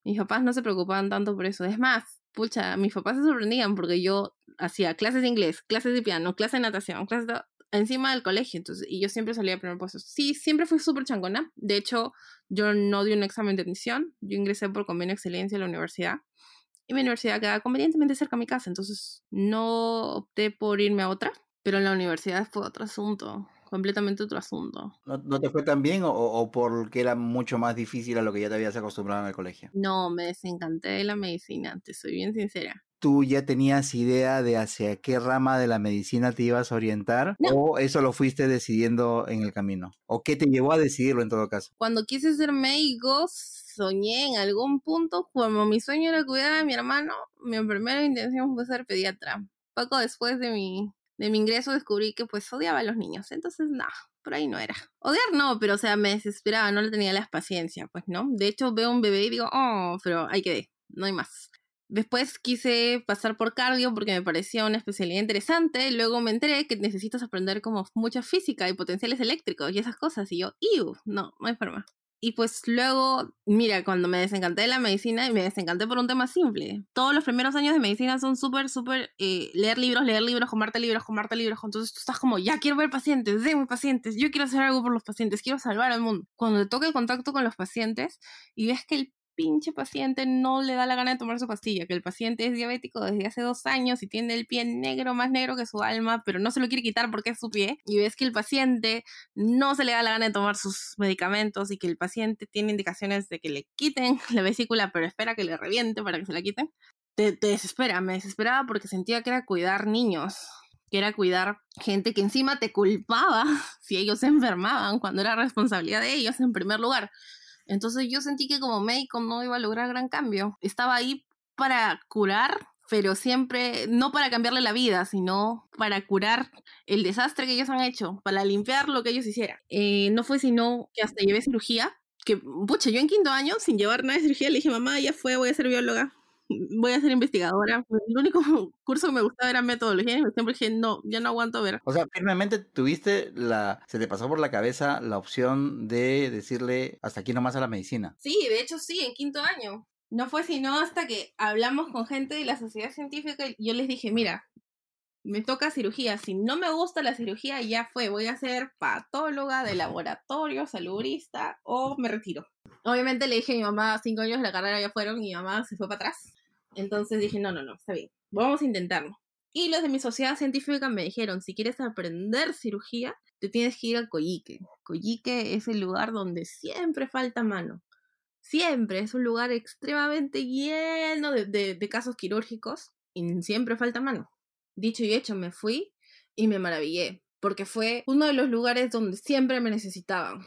mis papás no se preocupaban tanto por eso. Es más, pucha, mis papás se sorprendían porque yo hacía clases de inglés, clases de piano, clases de natación, clases de... encima del colegio. Entonces, y yo siempre salía a primer puesto. Sí, siempre fui súper chancona. De hecho, yo no di un examen de admisión. Yo ingresé por convenio de excelencia a la universidad. Y mi universidad quedaba convenientemente cerca de mi casa. Entonces, no opté por irme a otra pero en la universidad fue otro asunto, completamente otro asunto. ¿No, no te fue tan bien o, o, porque era mucho más difícil a lo que ya te habías acostumbrado en el colegio? No, me desencanté de la medicina, te soy bien sincera. ¿Tú ya tenías idea de hacia qué rama de la medicina te ibas a orientar? No. ¿O eso lo fuiste decidiendo en el camino? ¿O qué te llevó a decidirlo en todo caso? Cuando quise ser médico, soñé en algún punto, como mi sueño era cuidar a mi hermano, mi primera intención fue ser pediatra. Poco después de mi de mi ingreso descubrí que pues odiaba a los niños. Entonces, no, por ahí no era. Odiar no, pero o sea, me desesperaba, no le tenía la paciencia, pues no. De hecho, veo un bebé y digo, oh, pero hay que ver, no hay más. Después quise pasar por cardio porque me parecía una especialidad interesante. Luego me enteré que necesitas aprender como mucha física y potenciales eléctricos y esas cosas. Y yo, ¡iu! No, no hay forma. Y pues luego, mira, cuando me desencanté de la medicina, me desencanté por un tema simple. Todos los primeros años de medicina son súper, súper eh, leer libros, leer libros, comarte libros, comarte libros. Entonces tú estás como, ya quiero ver pacientes, déme pacientes, yo quiero hacer algo por los pacientes, quiero salvar al mundo. Cuando te toca el contacto con los pacientes y ves que el pinche paciente no le da la gana de tomar su pastilla, que el paciente es diabético desde hace dos años y tiene el pie negro, más negro que su alma, pero no se lo quiere quitar porque es su pie, y ves que el paciente no se le da la gana de tomar sus medicamentos y que el paciente tiene indicaciones de que le quiten la vesícula, pero espera que le reviente para que se la quiten, te, te desespera, me desesperaba porque sentía que era cuidar niños, que era cuidar gente que encima te culpaba si ellos se enfermaban, cuando era responsabilidad de ellos en primer lugar. Entonces yo sentí que como médico no iba a lograr gran cambio. Estaba ahí para curar, pero siempre no para cambiarle la vida, sino para curar el desastre que ellos han hecho, para limpiar lo que ellos hicieran. Eh, no fue sino que hasta llevé cirugía, que, pucha, yo en quinto año, sin llevar nada de cirugía, le dije, mamá, ya fue, voy a ser bióloga voy a ser investigadora. El único curso que me gustaba era metodología y siempre dije, no, ya no aguanto ver. O sea, firmemente tuviste la, se te pasó por la cabeza la opción de decirle hasta aquí nomás a la medicina. Sí, de hecho sí, en quinto año. No fue sino hasta que hablamos con gente de la sociedad científica y yo les dije, mira, me toca cirugía. Si no me gusta la cirugía, ya fue. Voy a ser patóloga de laboratorio, salubrista o me retiro. Obviamente le dije a mi mamá, cinco años de la carrera ya fueron y mi mamá se fue para atrás. Entonces dije, no, no, no, está bien, vamos a intentarlo. Y los de mi sociedad científica me dijeron, si quieres aprender cirugía, te tienes que ir a Coyique. Coyique es el lugar donde siempre falta mano. Siempre es un lugar extremadamente lleno de, de casos quirúrgicos y siempre falta mano. Dicho y hecho, me fui y me maravillé, porque fue uno de los lugares donde siempre me necesitaban.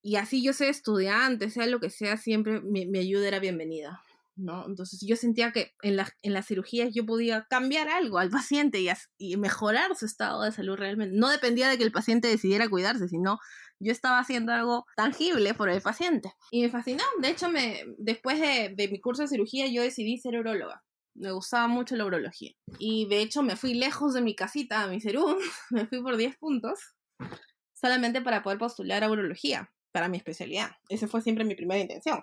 Y así yo sea estudiante, sea lo que sea, siempre mi, mi ayuda era bienvenida. ¿No? Entonces yo sentía que en, la, en las cirugías yo podía cambiar algo al paciente y, y, mejorar su estado de salud realmente. No dependía de que el paciente decidiera cuidarse, sino yo estaba haciendo algo tangible por el paciente. Y me fascinó. De hecho, me, después de, mi curso de cirugía yo decidí ser urologa. Me gustaba mucho la urología. Y de hecho me fui lejos de mi casita, a mi serum, me fui por 10 puntos, solamente para poder postular a urología, para mi especialidad. Esa fue siempre mi primera intención.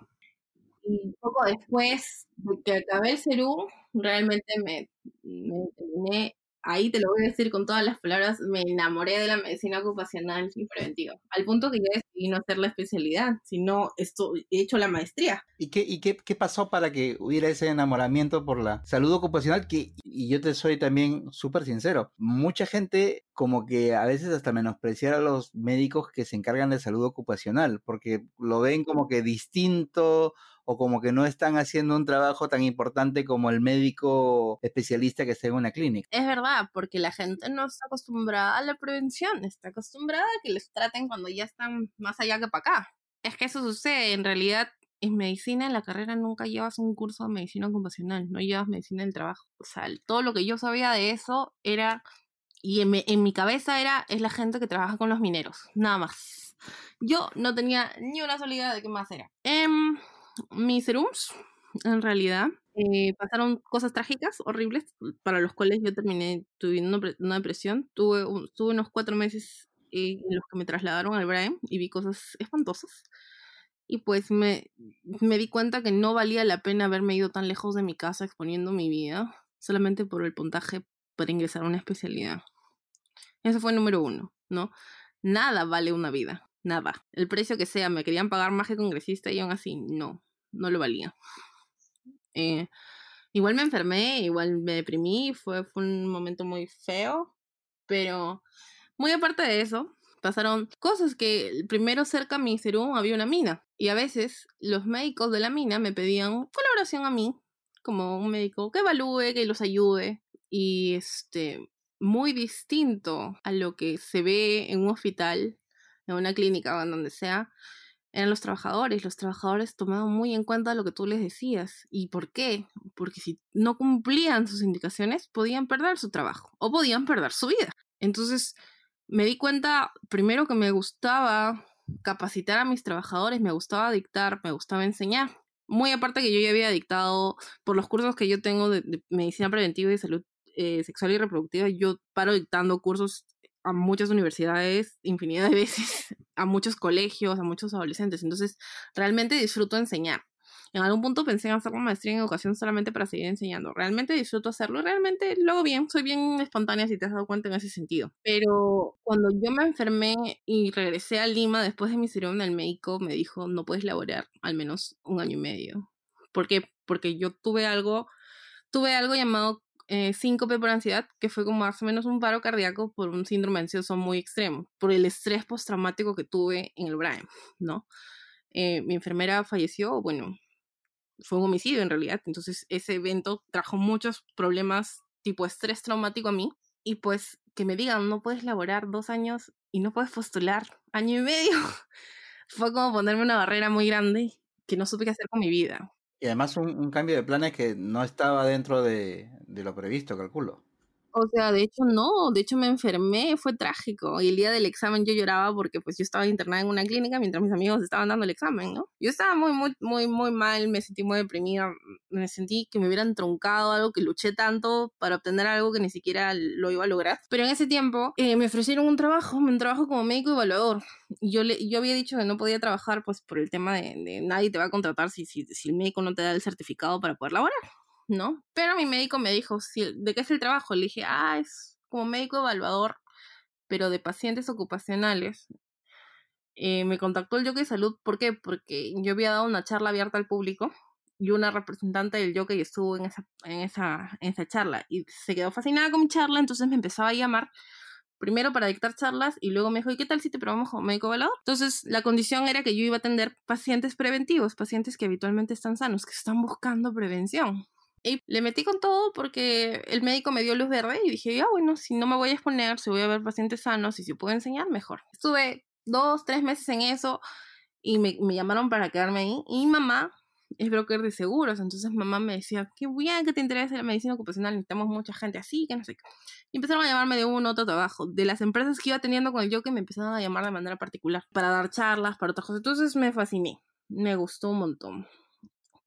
Y poco después de que acabé el Cerú, realmente me, me terminé ahí te lo voy a decir con todas las palabras, me enamoré de la medicina ocupacional y preventiva, al punto que ya decidí no hacer la especialidad, sino esto, he hecho la maestría. ¿Y qué, y qué, qué pasó para que hubiera ese enamoramiento por la salud ocupacional? Que, y yo te soy también súper sincero, mucha gente como que a veces hasta menospreciar a los médicos que se encargan de salud ocupacional, porque lo ven como que distinto o como que no están haciendo un trabajo tan importante como el médico especialista que está en una clínica. Es verdad, porque la gente no está acostumbrada a la prevención, está acostumbrada a que les traten cuando ya están más allá que para acá. Es que eso sucede, en realidad en medicina, en la carrera nunca llevas un curso de medicina ocupacional, no llevas medicina del trabajo. O sea, todo lo que yo sabía de eso era, y en en mi cabeza era, es la gente que trabaja con los mineros, nada más. Yo no tenía ni una sola de qué más era. Eh, mis serums, en realidad, eh, pasaron cosas trágicas, horribles, para los cuales yo terminé tuviendo una depresión. Tuve, tuve unos cuatro meses eh, los que me trasladaron al Brain y vi cosas espantosas. Y pues me, me di cuenta que no valía la pena haberme ido tan lejos de mi casa exponiendo mi vida solamente por el puntaje para ingresar a una especialidad. Eso fue número uno, ¿no? Nada vale una vida, nada. El precio que sea, me querían pagar más que congresista y aún así no, no lo valía. Eh, igual me enfermé, igual me deprimí, fue, fue un momento muy feo, pero muy aparte de eso, pasaron cosas que primero cerca a mi serum había una mina y a veces los médicos de la mina me pedían colaboración a mí como un médico que evalúe, que los ayude y este muy distinto a lo que se ve en un hospital, en una clínica o en donde sea, eran los trabajadores. Los trabajadores tomaban muy en cuenta lo que tú les decías. ¿Y por qué? Porque si no cumplían sus indicaciones, podían perder su trabajo o podían perder su vida. Entonces, me di cuenta primero que me gustaba capacitar a mis trabajadores, me gustaba dictar, me gustaba enseñar. Muy aparte que yo ya había dictado, por los cursos que yo tengo de, medicina preventiva y salud eh, sexual y reproductiva, yo paro dictando cursos a muchas universidades infinidad de veces, a muchos colegios, a muchos adolescentes. Entonces, realmente disfruto enseñar. En algún punto pensé en hacer una maestría en educación solamente para seguir enseñando. Realmente disfruto hacerlo realmente lo hago bien. Soy bien espontánea si te has dado cuenta en ese sentido. Pero cuando yo me enfermé y regresé a Lima después de mi cirugía, el médico me dijo, no puedes laborar al menos un año y medio. ¿Por qué? Porque yo tuve algo, tuve algo llamado eh, síncope por ansiedad, que fue como más o menos un paro cardíaco por un síndrome ansioso muy extremo, por el estrés postraumático que tuve en el Brian, ¿no? Eh, mi enfermera falleció, bueno, fue un homicidio en realidad, entonces ese evento trajo muchos problemas tipo estrés traumático a mí, y pues que me digan, no puedes laborar dos años y no puedes postular año y medio, fue como ponerme una barrera muy grande que no supe qué hacer con mi vida. Y además un, cambio de planes que no estaba dentro de, de lo previsto, calculo. O sea, de hecho no, de hecho me enfermé, fue trágico. Y el día del examen yo lloraba porque pues yo estaba internada en una clínica mientras mis amigos estaban dando el examen, ¿no? Yo estaba muy, muy, muy, muy mal, me sentí muy deprimida, me sentí que me hubieran truncado algo, que luché tanto para obtener algo que ni siquiera lo iba a lograr. Pero en ese tiempo eh, me ofrecieron un trabajo, un trabajo como médico evaluador. Yo, le, yo había dicho que no podía trabajar pues por el tema de, nadie te va a contratar si, si el médico no te da el certificado para poder laborar. ¿No? Pero mi médico me dijo, ¿de qué es el trabajo? Le dije, ah, es como médico evaluador, pero de pacientes ocupacionales. Eh, me contactó el de Salud, ¿por qué? Porque yo había dado una charla abierta al público y una representante del Yoke estuvo en esa, en, esa, en esa charla y se quedó fascinada con mi charla, entonces me empezaba a llamar primero para dictar charlas y luego me dijo, ¿y qué tal si te probamos como médico evaluador? Entonces, la condición era que yo iba a atender pacientes preventivos, pacientes que habitualmente están sanos, que están buscando prevención. Y le metí con todo porque el médico me dio luz verde y dije, ya bueno, si no me voy a exponer, si voy a ver pacientes sanos y si puedo enseñar, mejor. Estuve dos, tres meses en eso y me, me llamaron para quedarme ahí. Y mamá es broker de seguros, entonces mamá me decía, qué bien que te interesa la medicina ocupacional, necesitamos mucha gente así, que no sé qué. Y empezaron a llamarme de uno otro trabajo. De las empresas que iba teniendo con el yo que me empezaron a llamar de manera particular para dar charlas, para otras cosas. Entonces me fasciné, me gustó un montón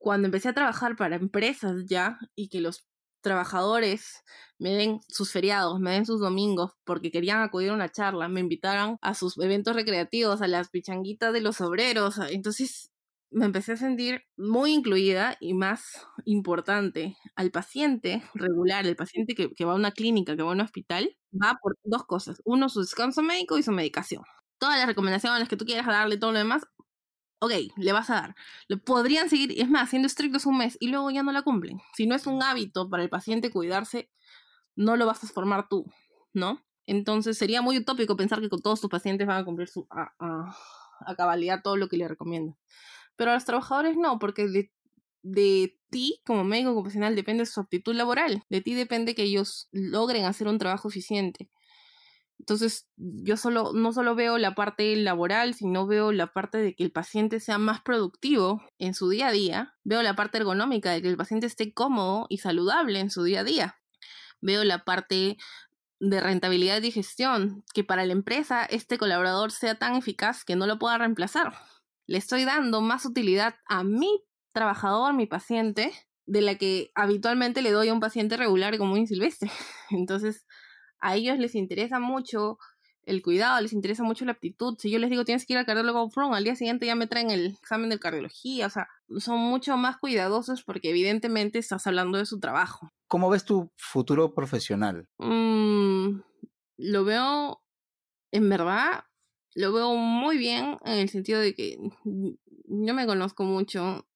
cuando empecé a trabajar para empresas ya y que los trabajadores me den sus feriados, me den sus domingos porque querían acudir a una charla, me invitaran a sus eventos recreativos, a las pichanguitas de los obreros. Entonces me empecé a sentir muy incluida y más importante, al paciente regular, el paciente que, que va a una clínica, que va a un hospital, va por dos cosas. Uno, su descanso médico y su medicación. Todas las recomendaciones que tú quieras darle, todo lo demás, ok, le vas a dar. Podrían seguir, es más, siendo estrictos un mes y luego ya no la cumplen. Si no es un hábito para el paciente cuidarse, no lo vas a formar tú, ¿no? Entonces sería muy utópico pensar que con todos tus pacientes van a cumplir su, a, a, cabalidad todo lo que le recomiendas. Pero a los trabajadores no, porque de, de ti como médico ocupacional depende su aptitud laboral. De ti depende que ellos logren hacer un trabajo eficiente. Entonces, yo solo, no solo veo la parte laboral, sino veo la parte de que el paciente sea más productivo en su día a día. Veo la parte ergonómica de que el paciente esté cómodo y saludable en su día a día. Veo la parte de rentabilidad y gestión, que para la empresa este colaborador sea tan eficaz que no lo pueda reemplazar. Le estoy dando más utilidad a mi trabajador, mi paciente, de la que habitualmente le doy a un paciente regular como un silvestre. Entonces, a ellos les interesa mucho el cuidado, les interesa mucho la aptitud. Si yo les digo tienes que ir al cardiólogo front, al día siguiente ya me traen el examen de cardiología, o sea, son mucho más cuidadosos porque evidentemente estás hablando de su trabajo. ¿Cómo ves tu futuro profesional? Mm, lo veo, en verdad, lo veo muy bien en el sentido de que yo me conozco mucho.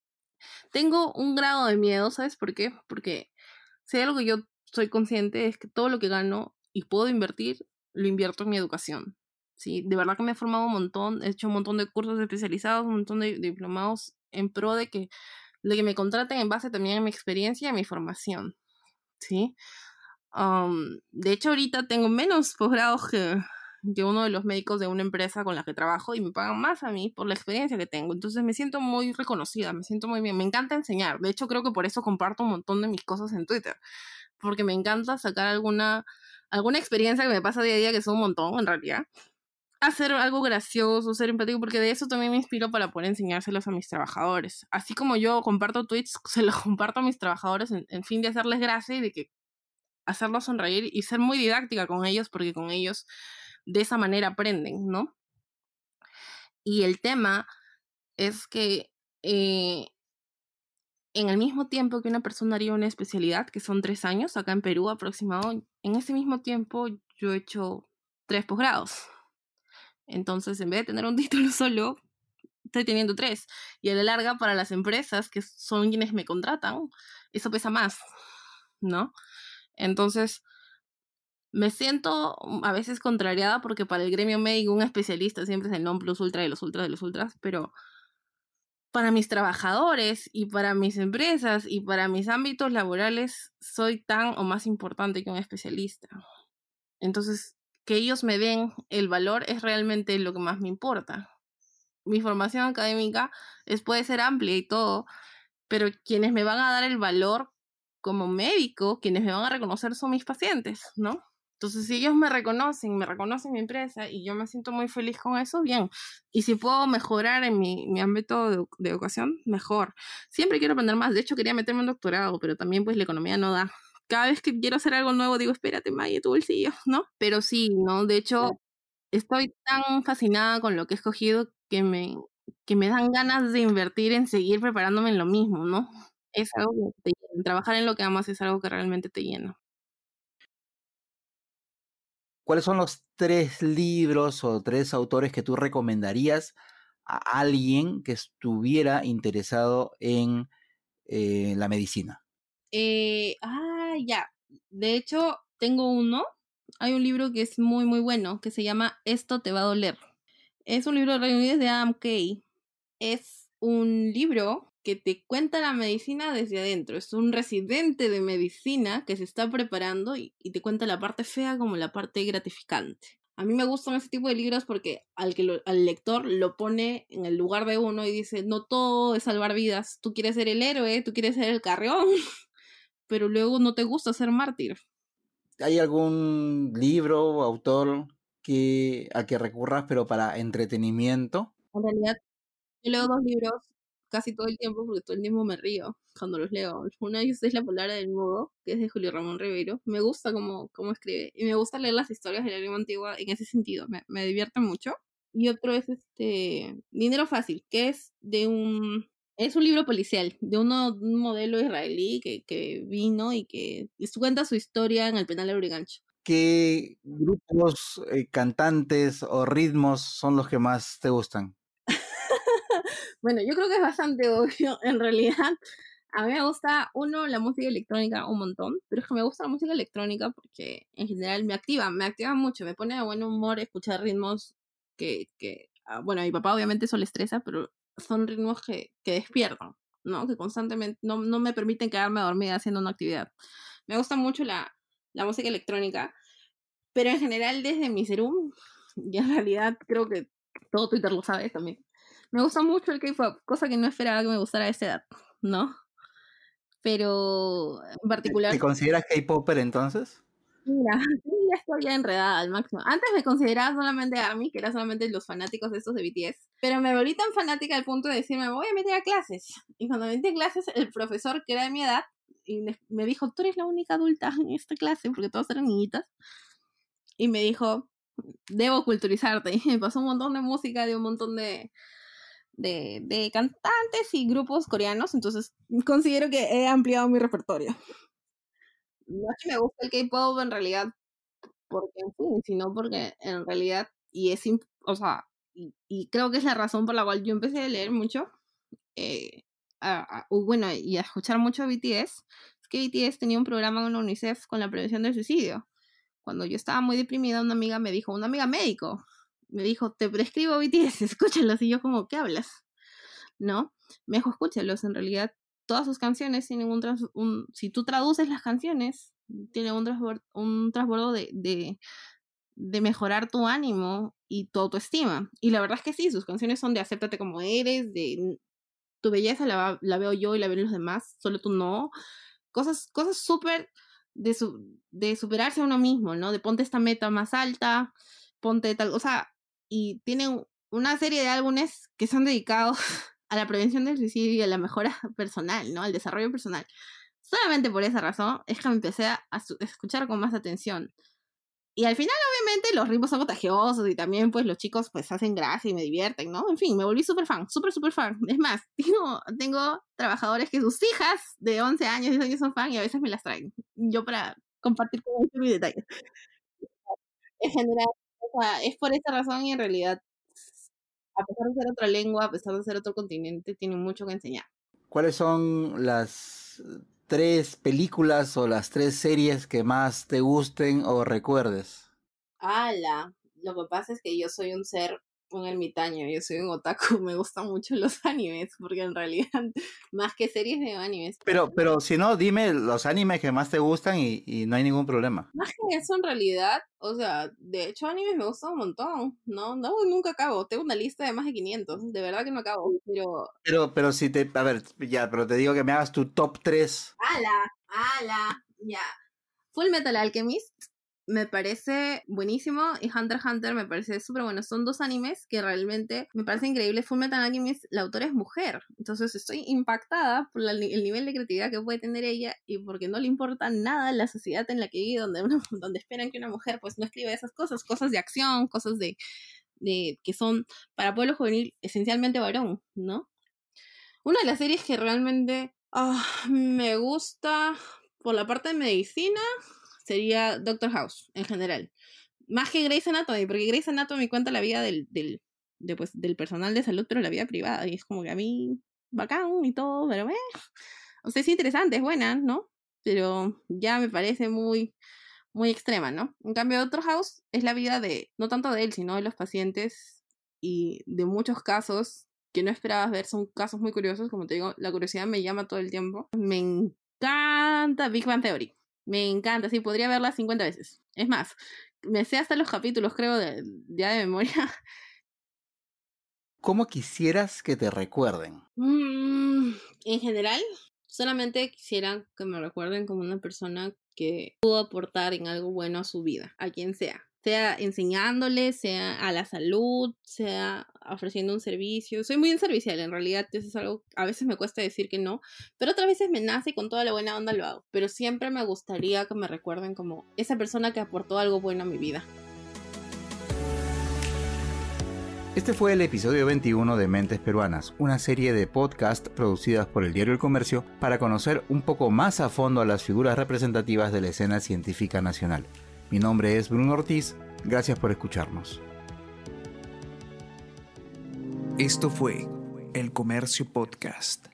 Tengo un grado de miedo, ¿sabes por qué? Porque si algo que yo soy consciente es que todo lo que gano y puedo invertir, lo invierto en mi educación. Sí, de verdad que me he formado un montón, he hecho un montón de cursos especializados, un montón de diplomados en pro de que, de que me contraten en base también a mi experiencia y a mi formación. ¿sí? de hecho, ahorita tengo menos posgrados que, que uno de los médicos de una empresa con la que trabajo y me pagan más a mí por la experiencia que tengo. Entonces me siento muy reconocida, me siento muy bien, me encanta enseñar. De hecho, creo que por eso comparto un montón de mis cosas en Twitter, porque me encanta sacar alguna alguna experiencia que me pasa día a día, que es un montón en realidad, hacer algo gracioso, ser empático, porque de eso también me inspiro para poder enseñárselos a mis trabajadores. Así como yo comparto tweets, se los comparto a mis trabajadores en, fin de hacerles gracia y de que hacerlos sonreír y ser muy didáctica con ellos, porque con ellos de esa manera aprenden, ¿no? Y el tema es que eh, en el mismo tiempo que una persona haría una especialidad, que son tres años, acá en Perú aproximado, en ese mismo tiempo yo he hecho tres posgrados. Entonces, en vez de tener un título solo, estoy teniendo tres. Y a la larga, para las empresas, que son quienes me contratan, eso pesa más, ¿no? Entonces, me siento a veces contrariada porque para el gremio médico un especialista siempre es el non plus ultra de los ultras de los ultras, pero para mis trabajadores y para mis empresas y para mis ámbitos laborales soy tan o más importante que un especialista. Entonces, que ellos me den el valor es realmente lo que más me importa. Mi formación académica es, puede ser amplia y todo, pero quienes me van a dar el valor como médico, quienes me van a reconocer son mis pacientes, ¿no? Entonces, si ellos me reconocen, me reconocen mi empresa y yo me siento muy feliz con eso, bien. Y si puedo mejorar en mi, mi ámbito de, de, educación, mejor. Siempre quiero aprender más. De hecho, quería meterme en doctorado, pero también pues la economía no da. Cada vez que quiero hacer algo nuevo, digo, espérate, Maya, tu bolsillo, ¿no? Pero sí, ¿no? De hecho, estoy tan fascinada con lo que he escogido que me, que me dan ganas de invertir en seguir preparándome en lo mismo, ¿no? Es algo que te llena. Trabajar en lo que amas es algo que realmente te llena. ¿Cuáles son los tres libros o tres autores que tú recomendarías a alguien que estuviera interesado en eh, la medicina? Eh, ah, ya. De hecho, tengo uno. Hay un libro que es muy, muy bueno, que se llama Esto te va a doler. Es un libro de Reino de Adam Kay. Es un libro que te cuenta la medicina desde adentro. Es un residente de medicina que se está preparando y, y, te cuenta la parte fea como la parte gratificante. A mí me gustan ese tipo de libros porque al, que lo, al lector lo pone en el lugar de uno y dice, no todo es salvar vidas, tú quieres ser el héroe, tú quieres ser el carreón, pero luego no te gusta ser mártir. ¿Hay algún libro o autor que, al que recurras pero para entretenimiento? En realidad, yo leo dos libros casi todo el tiempo porque todo el tiempo me río cuando los leo. Una de ellas es La palabra del mudo, que es de Julio Ramón Ribeiro. Me gusta cómo, cómo escribe y me gusta leer las historias de la lengua antigua en ese sentido. Me, me divierte mucho. Y otro es este Dinero Fácil, que es de un... Es un libro policial de un modelo israelí que, que vino y que cuenta su historia en el penal de Urigancho. ¿Qué grupos, eh, cantantes o ritmos son los que más te gustan? Bueno, yo creo que es bastante obvio en realidad. A mí me gusta, uno, la música electrónica un montón, pero es que me gusta la música electrónica porque en general me activa, me activa mucho, me pone de buen humor escuchar ritmos que, que ah, bueno, a mi papá obviamente eso le estresa, pero son ritmos que, que despiertan, ¿no? Que constantemente no, no me permiten quedarme dormida haciendo una actividad. Me gusta mucho la, la música electrónica, pero en general desde mi serum, y en realidad creo que todo Twitter lo sabe también, me gusta mucho el K-pop, cosa que no esperaba que me gustara a esa edad, ¿no? Pero en particular. ¿Te consideras K-popper entonces? Mira, ya estoy ya enredada al máximo. Antes me consideraba solamente ARMY, que era solamente los fanáticos de estos de BTS, pero me volví tan fanática al punto de decirme, me voy a meter a clases. Y cuando me metí a clases, el profesor, que era de mi edad, y me dijo, tú eres la única adulta en esta clase, porque todos eran niñitas. Y me dijo, debo culturizarte. Y me pasó un montón de música, de un montón de, de, de, cantantes y grupos coreanos, entonces considero que he ampliado mi repertorio. No es que me gusta el K-pop en realidad, porque sino porque en realidad, y es, o sea, y, creo que es la razón por la cual yo empecé a leer mucho, eh, bueno, y a escuchar mucho a BTS, es que BTS tenía un programa la UNICEF con la prevención del suicidio. Cuando yo estaba muy deprimida, una amiga me dijo, una amiga médico, me dijo, te prescribo BTS, escúchalos. Y yo como, ¿qué hablas? ¿No? Me dijo, escúchalos. En realidad, todas sus canciones tienen un, trans un si tú traduces las canciones, tiene un, transbordo, un transbordo de, de, de, mejorar tu ánimo y tu autoestima. Y la verdad es que sí, sus canciones son de acéptate como eres, de tu belleza la, la veo yo y la ven los demás, solo tú no. Cosas, cosas súper de, su, de superarse a uno mismo, ¿no? De ponte esta meta más alta, ponte tal, o sea, y tienen una serie de álbumes que son dedicados a la prevención del suicidio y a la mejora personal, ¿no? Al desarrollo personal. Solamente por esa razón es que me empecé a escuchar con más atención. Y al final, obviamente, los ritmos son contagiosos y también, pues, los chicos, pues, hacen gracia y me divierten, ¿no? En fin, me volví súper fan, súper, súper fan. Es más, tengo, tengo trabajadores que sus hijas de 11 años, 10 años son fan y a veces me las traen. Yo para compartir con ellos mis detalles. En general, o sea, es por esa razón y en realidad a pesar de ser otra lengua, a pesar de ser otro continente, tienen mucho que enseñar. ¿Cuáles son las tres películas o las tres series que más te gusten o recuerdes? ¡Hala! Lo que pasa es que yo soy un ser un ermitaño, yo soy un otaku, me gustan mucho los animes, porque en realidad, más que series de animes. Pero, pero si no, dime los animes que más te gustan y, y no hay ningún problema. Más que eso, en realidad, o sea, de hecho, animes me gustan un montón, ¿no? No, nunca acabo, tengo una lista de más de 500, de verdad que no acabo, pero... Pero, pero si te, a ver, ya, pero te digo que me hagas tu top 3. ¡Hala! ¡Hala! Ya. Full Metal Alchemist, me parece buenísimo y Hunter x Hunter me parece súper bueno. Son dos animes que realmente me parece increíble. Full Metal Alchemist, la autora es mujer, entonces estoy impactada por el nivel de creatividad que puede tener ella y porque no le importa nada la sociedad en la que vive, donde, donde esperan que una mujer pues no escriba esas cosas, cosas de acción, cosas de, de que son para pueblo juvenil esencialmente varón, ¿no? Una de las series que realmente ah, me gusta por la parte de medicina sería Doctor House en general. Más que Grey's Anatomy, porque Grey's Anatomy cuenta la vida del, del, pues, del personal de salud, pero la vida privada. Y es como que a mí, bacán y todo, pero eh. O sea, es interesante, es buena, ¿no? Pero ya me parece muy, muy extrema, ¿no? En cambio, Doctor House es la vida de, no tanto de él, sino de los pacientes y de muchos casos que no esperabas ver. Son casos muy curiosos, como te digo, la curiosidad me llama todo el tiempo. Me encanta Big Bang Theory. Me encanta, sí, podría verla 50 veces. Es más, me sé hasta los capítulos, creo, de, ya de memoria. ¿Cómo quisieras que te recuerden? Mm, en general, solamente quisiera que me recuerden como una persona que pudo aportar en algo bueno a su vida, a quien sea sea enseñándole, sea a la salud, sea ofreciendo un servicio. Soy muy servicial, en realidad eso es algo, a veces me cuesta decir que no, pero otras veces me nace y con toda la buena onda lo hago. Pero siempre me gustaría que me recuerden como esa persona que aportó algo bueno a mi vida. Este fue el episodio 21 de Mentes Peruanas, una serie de podcast producidas por el diario El Comercio para conocer un poco más a fondo a las figuras representativas de la escena científica nacional. Mi nombre es Bruno Ortiz, gracias por escucharnos. Esto fue El Comercio Podcast.